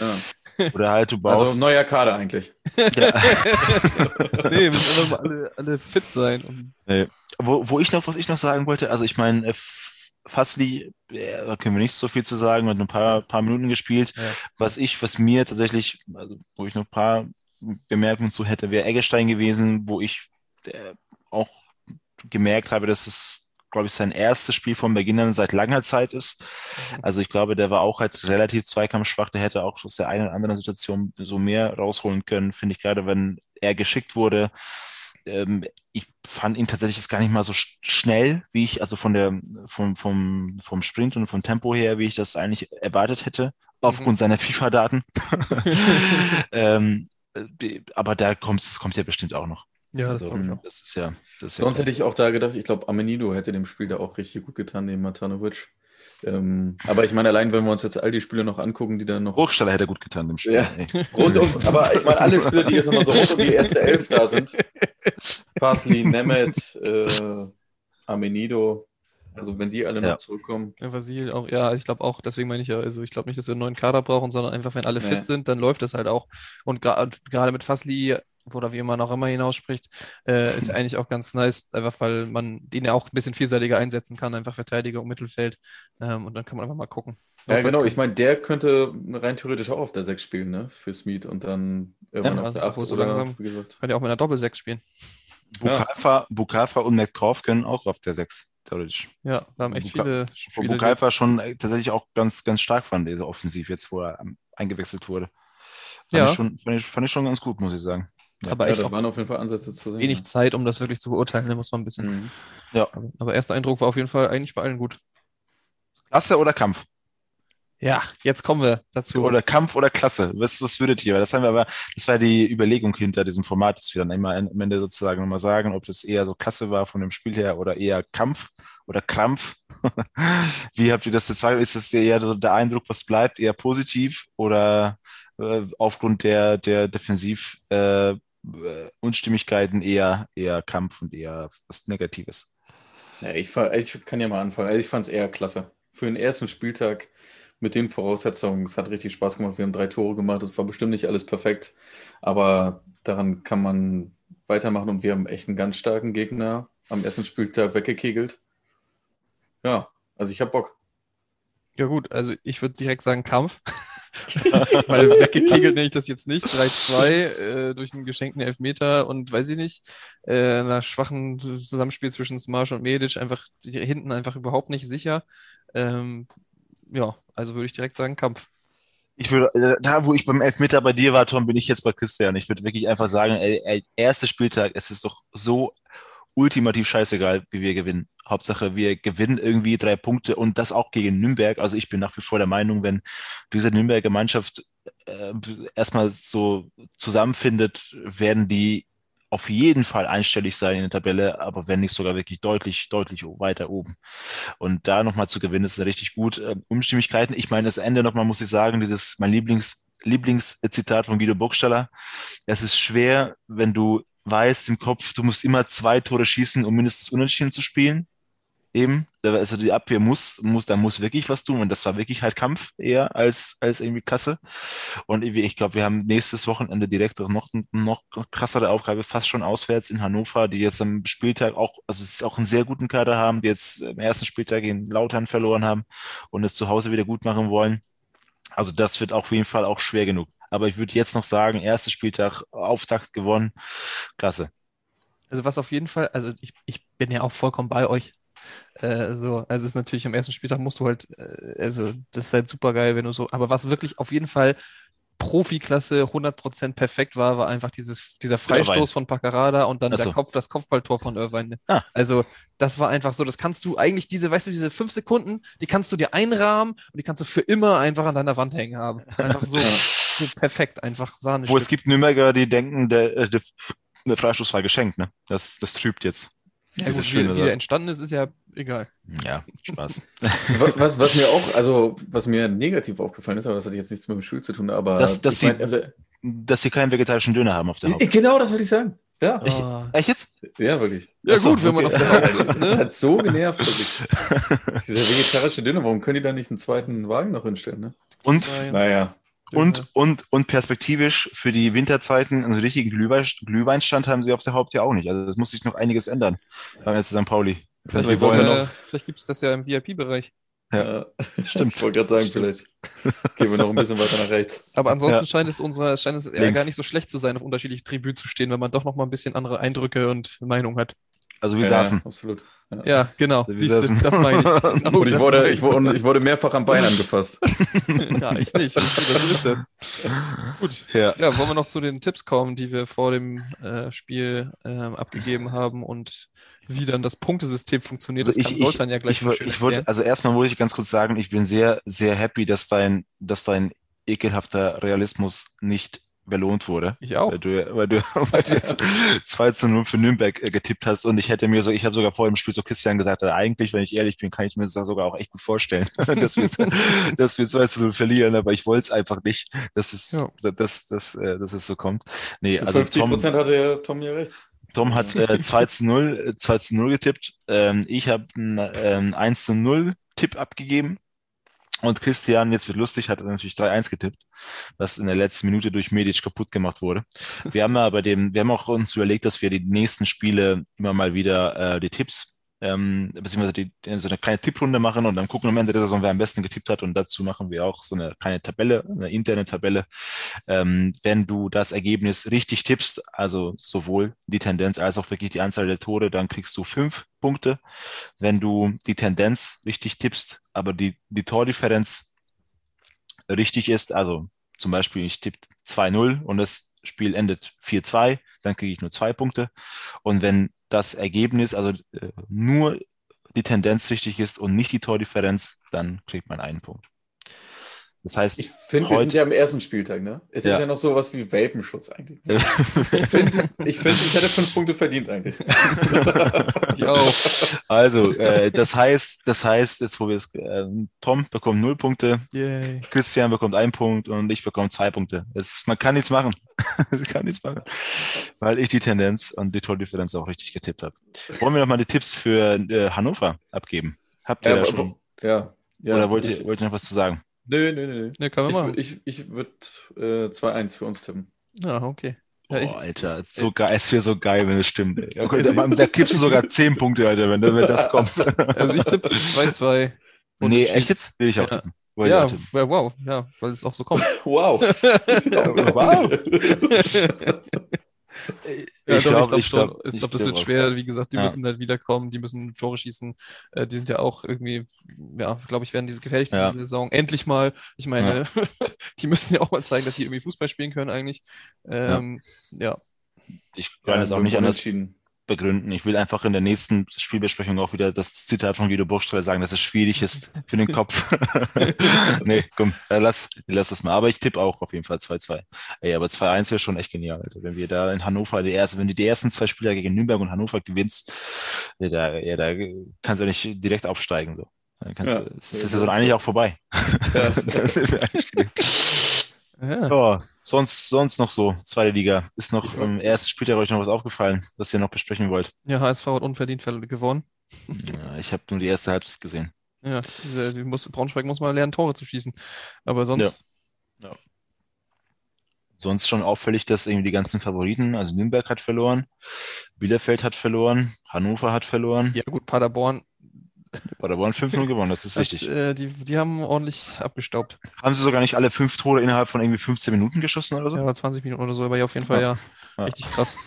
Ja. Oder halt, du baust. Also neuer Kader eigentlich. Ja. nee, müssen einfach mal alle, alle fit sein. Nee. Wo, wo ich noch, was ich noch sagen wollte, also ich meine, äh, Fassli, äh, da können wir nicht so viel zu sagen, hat ein paar, paar Minuten gespielt. Ja. Was ich, was mir tatsächlich, also wo ich noch ein paar Bemerkungen zu hätte, wäre Eggestein gewesen, wo ich äh, auch gemerkt habe, dass es, glaube ich, sein erstes Spiel von Beginn an seit langer Zeit ist. Mhm. Also ich glaube, der war auch halt relativ zweikampfschwach. Der hätte auch aus der einen oder anderen Situation so mehr rausholen können, finde ich gerade, wenn er geschickt wurde. Ähm, ich fand ihn tatsächlich jetzt gar nicht mal so schnell, wie ich, also von der, vom, vom, vom Sprint und vom Tempo her, wie ich das eigentlich erwartet hätte, aufgrund mhm. seiner FIFA-Daten. ähm, äh, aber da kommt es kommt ja bestimmt auch noch. Ja, das, also, das ist ja. Das ist Sonst ja hätte ich auch da gedacht, ich glaube, Amenido hätte dem Spiel da auch richtig gut getan, neben Matanovic. Ähm, aber ich meine, allein wenn wir uns jetzt all die Spiele noch angucken, die dann noch. Hochsteller hätte gut getan, dem Spiel. Ja, rund um, aber ich meine, alle Spiele, die jetzt immer so rund um die erste Elf da sind. Fasli, Nemeth, äh, Amenido, also wenn die alle ja. noch zurückkommen. Ja, Vasil auch, ja, ich glaube auch, deswegen meine ich ja, also ich glaube nicht, dass wir einen neuen Kader brauchen, sondern einfach, wenn alle nee. fit sind, dann läuft das halt auch. Und gerade mit Fasli oder wie man auch immer hinausspricht, äh, ist eigentlich auch ganz nice, einfach weil man den ja auch ein bisschen vielseitiger einsetzen kann, einfach Verteidiger und Mittelfeld. Ähm, und dann kann man einfach mal gucken. Ja, genau. Ich meine, der könnte rein theoretisch auch auf der 6 spielen, ne? Für Smith und dann irgendwann ja, auf der 8 so oder, langsam, wie gesagt. Kann ja auch mit einer Doppel-6 spielen. Bukafa, ja. Bukafa und Metcalf können auch auf der 6 theoretisch. Ja, wir haben echt Buka viele Spiele. Bukai war schon äh, tatsächlich auch ganz, ganz stark fand, dieser Offensiv, jetzt wo er eingewechselt wurde. Fand, ja. ich schon, fand, ich, fand ich schon ganz gut, muss ich sagen. Ja. Aber echt ja, da waren auf jeden Fall Ansätze zu sehen. Wenig ja. Zeit, um das wirklich zu beurteilen, da muss man ein bisschen. Mhm. Ja. Aber erster Eindruck war auf jeden Fall eigentlich bei allen gut. Klasse oder Kampf? Ja, jetzt kommen wir dazu. Oder Kampf oder Klasse. Was, was würdet ihr? Das haben wir aber, das war die Überlegung hinter diesem Format, dass wir dann immer am Ende sozusagen nochmal sagen, ob das eher so Klasse war von dem Spiel her oder eher Kampf oder Krampf. Wie habt ihr das jetzt? Ist das eher der Eindruck, was bleibt, eher positiv oder äh, aufgrund der, der Defensiv äh, Unstimmigkeiten eher, eher Kampf und eher was Negatives? Ja, ich, ich kann ja mal anfangen. Also ich fand es eher klasse. Für den ersten Spieltag mit den Voraussetzungen. Es hat richtig Spaß gemacht. Wir haben drei Tore gemacht. Es war bestimmt nicht alles perfekt, aber daran kann man weitermachen und wir haben echt einen ganz starken Gegner am ersten Spieltag weggekegelt. Ja, also ich habe Bock. Ja gut, also ich würde direkt sagen Kampf. Weil weggekegelt nenne ich das jetzt nicht. 3-2 äh, durch einen geschenkten Elfmeter und weiß ich nicht, äh, einer schwachen Zusammenspiel zwischen Smash und Medic, einfach hinten einfach überhaupt nicht sicher. Ähm, ja, also würde ich direkt sagen Kampf. Ich würde, äh, da wo ich beim Elfmeter bei dir war, Tom, bin ich jetzt bei Christian. Ich würde wirklich einfach sagen, ey, ey, erster Spieltag, es ist doch so ultimativ scheißegal, wie wir gewinnen. Hauptsache, wir gewinnen irgendwie drei Punkte und das auch gegen Nürnberg. Also ich bin nach wie vor der Meinung, wenn diese Nürnberger Mannschaft äh, erstmal so zusammenfindet, werden die auf jeden Fall einstellig sein in der Tabelle, aber wenn nicht sogar wirklich deutlich, deutlich weiter oben. Und da nochmal zu gewinnen, ist richtig gut. Ähm, Unstimmigkeiten, ich meine, das Ende nochmal muss ich sagen, dieses mein Lieblings, Lieblingszitat von Guido Burgstaller. Es ist schwer, wenn du weißt im Kopf, du musst immer zwei Tore schießen, um mindestens unentschieden zu spielen eben. Also die Abwehr muss, muss, da muss wirklich was tun. Und das war wirklich halt Kampf eher als, als irgendwie Klasse. Und ich glaube, wir haben nächstes Wochenende direkt noch, noch krassere Aufgabe, fast schon auswärts in Hannover, die jetzt am Spieltag auch, also es ist auch einen sehr guten Kader haben, die jetzt im ersten Spieltag in Lautern verloren haben und es zu Hause wieder gut machen wollen. Also das wird auf jeden Fall auch schwer genug. Aber ich würde jetzt noch sagen, erster Spieltag, Auftakt gewonnen. Klasse. Also was auf jeden Fall, also ich, ich bin ja auch vollkommen bei euch. Äh, so, also es ist natürlich am ersten Spieltag musst du halt, äh, also das ist halt super geil, wenn du so, aber was wirklich auf jeden Fall Profiklasse 100% perfekt war, war einfach dieses, dieser Freistoß Irvine. von Paccarada und dann so. der Kopf, das Kopfballtor von Irvine. Ah. Also, das war einfach so, das kannst du eigentlich diese, weißt du, diese fünf Sekunden, die kannst du dir einrahmen und die kannst du für immer einfach an deiner Wand hängen haben. Einfach so, so perfekt, einfach Sahne. Wo es gibt Nürnberger, die denken, der, äh, der, der Freistoß war geschenkt, ne? Das, das trübt jetzt. Ja, gut, wie, wie der entstanden ist, ist ja egal. Ja, Spaß. was, was mir auch, also was mir negativ aufgefallen ist, aber das hat jetzt nichts mit dem Spiel zu tun, aber dass, dass, sie, mein, also, dass sie keinen vegetarischen Döner haben auf der Hauptstadt. Genau, das wollte ich sagen. Ja. Ich, oh. Echt jetzt? Ja, wirklich. Ja, Achso, gut, wenn man auf der Hauptstadt ist. Das hat so genervt, wirklich. Dieser vegetarische Döner, warum können die da nicht einen zweiten Wagen noch hinstellen, ne? Und, naja. Und, und, und perspektivisch für die Winterzeiten, einen richtigen Glühwein, Glühweinstand haben sie auf der Haupt ja auch nicht. Also das muss sich noch einiges ändern beim jetzt St. Pauli. Also sie wollen noch... Vielleicht gibt es das ja im VIP-Bereich. Ja, stimmt. Ich wollte gerade sagen, vielleicht gehen wir noch ein bisschen weiter nach rechts. Aber ansonsten ja. scheint es unserer, scheint es eher gar nicht so schlecht zu sein, auf unterschiedlichen Tribünen zu stehen, wenn man doch noch mal ein bisschen andere Eindrücke und Meinungen hat. Also wir ja, saßen. Absolut. Ja, genau. Siehst du, das meine ich. Genau, und ich wurde, ich, wurde, ich wurde mehrfach am Bein angefasst. ja, ich nicht. Das ist das. Gut. Ja. ja, wollen wir noch zu den Tipps kommen, die wir vor dem äh, Spiel äh, abgegeben haben und wie dann das Punktesystem funktioniert. Also das ich, kann Soltan ja gleich ich, ich wollte, Also erstmal wollte ich ganz kurz sagen, ich bin sehr, sehr happy, dass dein, dass dein ekelhafter Realismus nicht belohnt wurde. Ich auch. Weil du, weil du, weil du jetzt 2 zu 0 für Nürnberg äh, getippt hast und ich hätte mir so, ich habe sogar vor dem Spiel so Christian gesagt, also eigentlich, wenn ich ehrlich bin, kann ich mir das sogar auch echt gut vorstellen, dass wir, dass wir 2 zu 0 verlieren, aber ich wollte es einfach nicht, dass es, ja. dass, dass, äh, dass es so kommt. Nee, zu also 50 Prozent hatte ja Tom ja recht. Tom hat äh, 2 zu 0, 2 äh, zu 0 getippt. Ähm, ich habe einen ähm, 1 zu 0 Tipp abgegeben. Und Christian, jetzt wird lustig, hat natürlich 3-1 getippt, was in der letzten Minute durch Medic kaputt gemacht wurde. Wir haben aber dem, wir haben auch uns überlegt, dass wir die nächsten Spiele immer mal wieder äh, die Tipps ähm, beziehungsweise die, so eine kleine Tipprunde machen und dann gucken am Ende der Saison, wer am besten getippt hat. Und dazu machen wir auch so eine kleine Tabelle, eine interne Tabelle. Ähm, wenn du das Ergebnis richtig tippst, also sowohl die Tendenz als auch wirklich die Anzahl der Tore, dann kriegst du fünf Punkte. Wenn du die Tendenz richtig tippst, aber die, die Tordifferenz richtig ist, also zum Beispiel ich tippe 2-0 und das Spiel endet 4-2, dann kriege ich nur zwei Punkte. Und wenn das Ergebnis, also äh, nur die Tendenz richtig ist und nicht die Tordifferenz, dann kriegt man einen Punkt. Das heißt, ich finde, wir sind ja am ersten Spieltag, ne? Es ja. ist ja noch sowas wie Welpenschutz eigentlich. Ne? ich finde, ich, find, ich hätte fünf Punkte verdient eigentlich. ich auch. Also, äh, das heißt, das heißt, jetzt, wo wir es, äh, Tom bekommt null Punkte, Yay. Christian bekommt einen Punkt und ich bekomme zwei Punkte. Es, man kann nichts machen. man kann nichts machen. Weil ich die Tendenz und die Tordifferenz auch richtig getippt habe. Wollen wir noch mal die Tipps für äh, Hannover abgeben? Habt ihr ja, da schon? Ja. ja Oder wollt ihr, wollt ihr noch was zu sagen? Nö, nö, nö. Nee, können wir machen. Ich, ich, ich würde äh, 2-1 für uns tippen. Ja, okay. Ja, ich, Alter, so geil, es wäre so geil, wenn es stimmt. Ey. Okay, da, da gibst du sogar 10 Punkte, Alter, wenn, wenn das kommt. Also ich tippe 2-2. Nee, echt jetzt? Will ich auch ja. tippen. ja, tippen. wow, ja, weil es auch so kommt. wow. wow. Ja, ich glaube, ich glaube, glaub, glaub, das wird schwer. Wie gesagt, die ja. müssen halt wiederkommen, die müssen Tore schießen. Äh, die sind ja auch irgendwie, ja, glaube ich, werden diese gefährlich ja. diese Saison. Endlich mal, ich meine, ja. die müssen ja auch mal zeigen, dass sie irgendwie Fußball spielen können eigentlich. Ähm, ja. Ich kann es auch nicht anders. Begründen. Ich will einfach in der nächsten Spielbesprechung auch wieder das Zitat von Guido Burgstaller sagen, dass es schwierig ist für den Kopf. nee, komm, äh, lass, lass das mal. Aber ich tippe auch auf jeden Fall 2-2. Ey, aber 2-1 wäre schon echt genial. Also wenn wir da in Hannover die erste, wenn du die ersten zwei Spieler gegen Nürnberg und Hannover gewinnst, ja, da, ja, da kannst du nicht direkt aufsteigen. So. Dann kannst ja, du, das ist ja so eigentlich auch vorbei. Ja. das ist ja. Oh, sonst, sonst noch so, zweite Liga. Ist noch im ersten Spieltag euch noch was aufgefallen, was ihr noch besprechen wollt? Ja, HSV hat unverdient gewonnen. Ja, ich habe nur die erste Halbzeit gesehen. Ja, die muss, Braunschweig muss mal lernen, Tore zu schießen. Aber sonst. Ja. ja. Sonst schon auffällig, dass irgendwie die ganzen Favoriten, also Nürnberg hat verloren, Bielefeld hat verloren, Hannover hat verloren. Ja, gut, Paderborn Paderborn 5-0 gewonnen, das ist das, richtig. Äh, die, die haben ordentlich abgestaubt. Haben sie sogar nicht alle fünf Tore innerhalb von irgendwie 15 Minuten geschossen oder so? Ja, 20 Minuten oder so, aber ja, auf jeden Fall ja. ja. Richtig krass.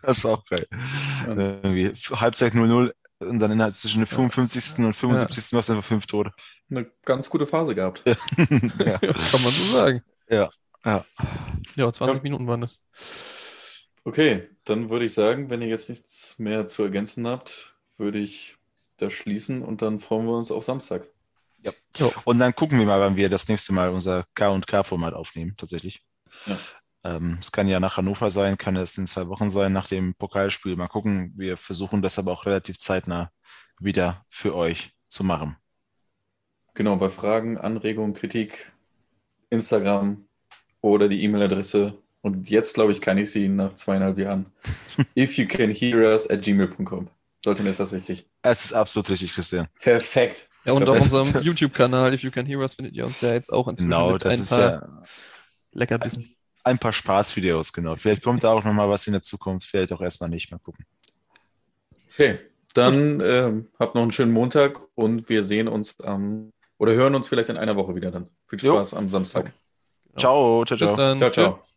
Das ist auch geil. Ja. Irgendwie Halbzeit 0-0 und dann innerhalb zwischen dem 55. und 75. Ja. machst du einfach fünf Tore. Eine ganz gute Phase gehabt. ja. Kann man so sagen. Ja. Ja, ja 20 Minuten waren das. Okay, dann würde ich sagen, wenn ihr jetzt nichts mehr zu ergänzen habt, würde ich das schließen und dann freuen wir uns auf Samstag. Ja. Jo. Und dann gucken wir mal, wann wir das nächste Mal unser K&K-Format aufnehmen, tatsächlich. Ja. Ähm, es kann ja nach Hannover sein, kann es in zwei Wochen sein, nach dem Pokalspiel. Mal gucken. Wir versuchen das aber auch relativ zeitnah wieder für euch zu machen. Genau, bei Fragen, Anregungen, Kritik, Instagram oder die E-Mail-Adresse. Und jetzt, glaube ich, kann ich sie nach zweieinhalb Jahren. if you can hear us at gmail.com. Sollte mir ist das richtig? Es ist absolut richtig, Christian. Perfekt. Ja, und Perfekt. auf unserem YouTube-Kanal, If You Can Hear Us, findet ihr uns ja jetzt auch inzwischen genau, mit das ein ist paar ja Leckerbissen. Ein, ein paar Spaßvideos, genau. Vielleicht kommt da auch nochmal was in der Zukunft, vielleicht auch erstmal nicht. Mal gucken. Okay, dann äh, habt noch einen schönen Montag und wir sehen uns am, oder hören uns vielleicht in einer Woche wieder dann. Viel Spaß jo. am Samstag. Ciao, ciao, ciao. Ciao, ciao.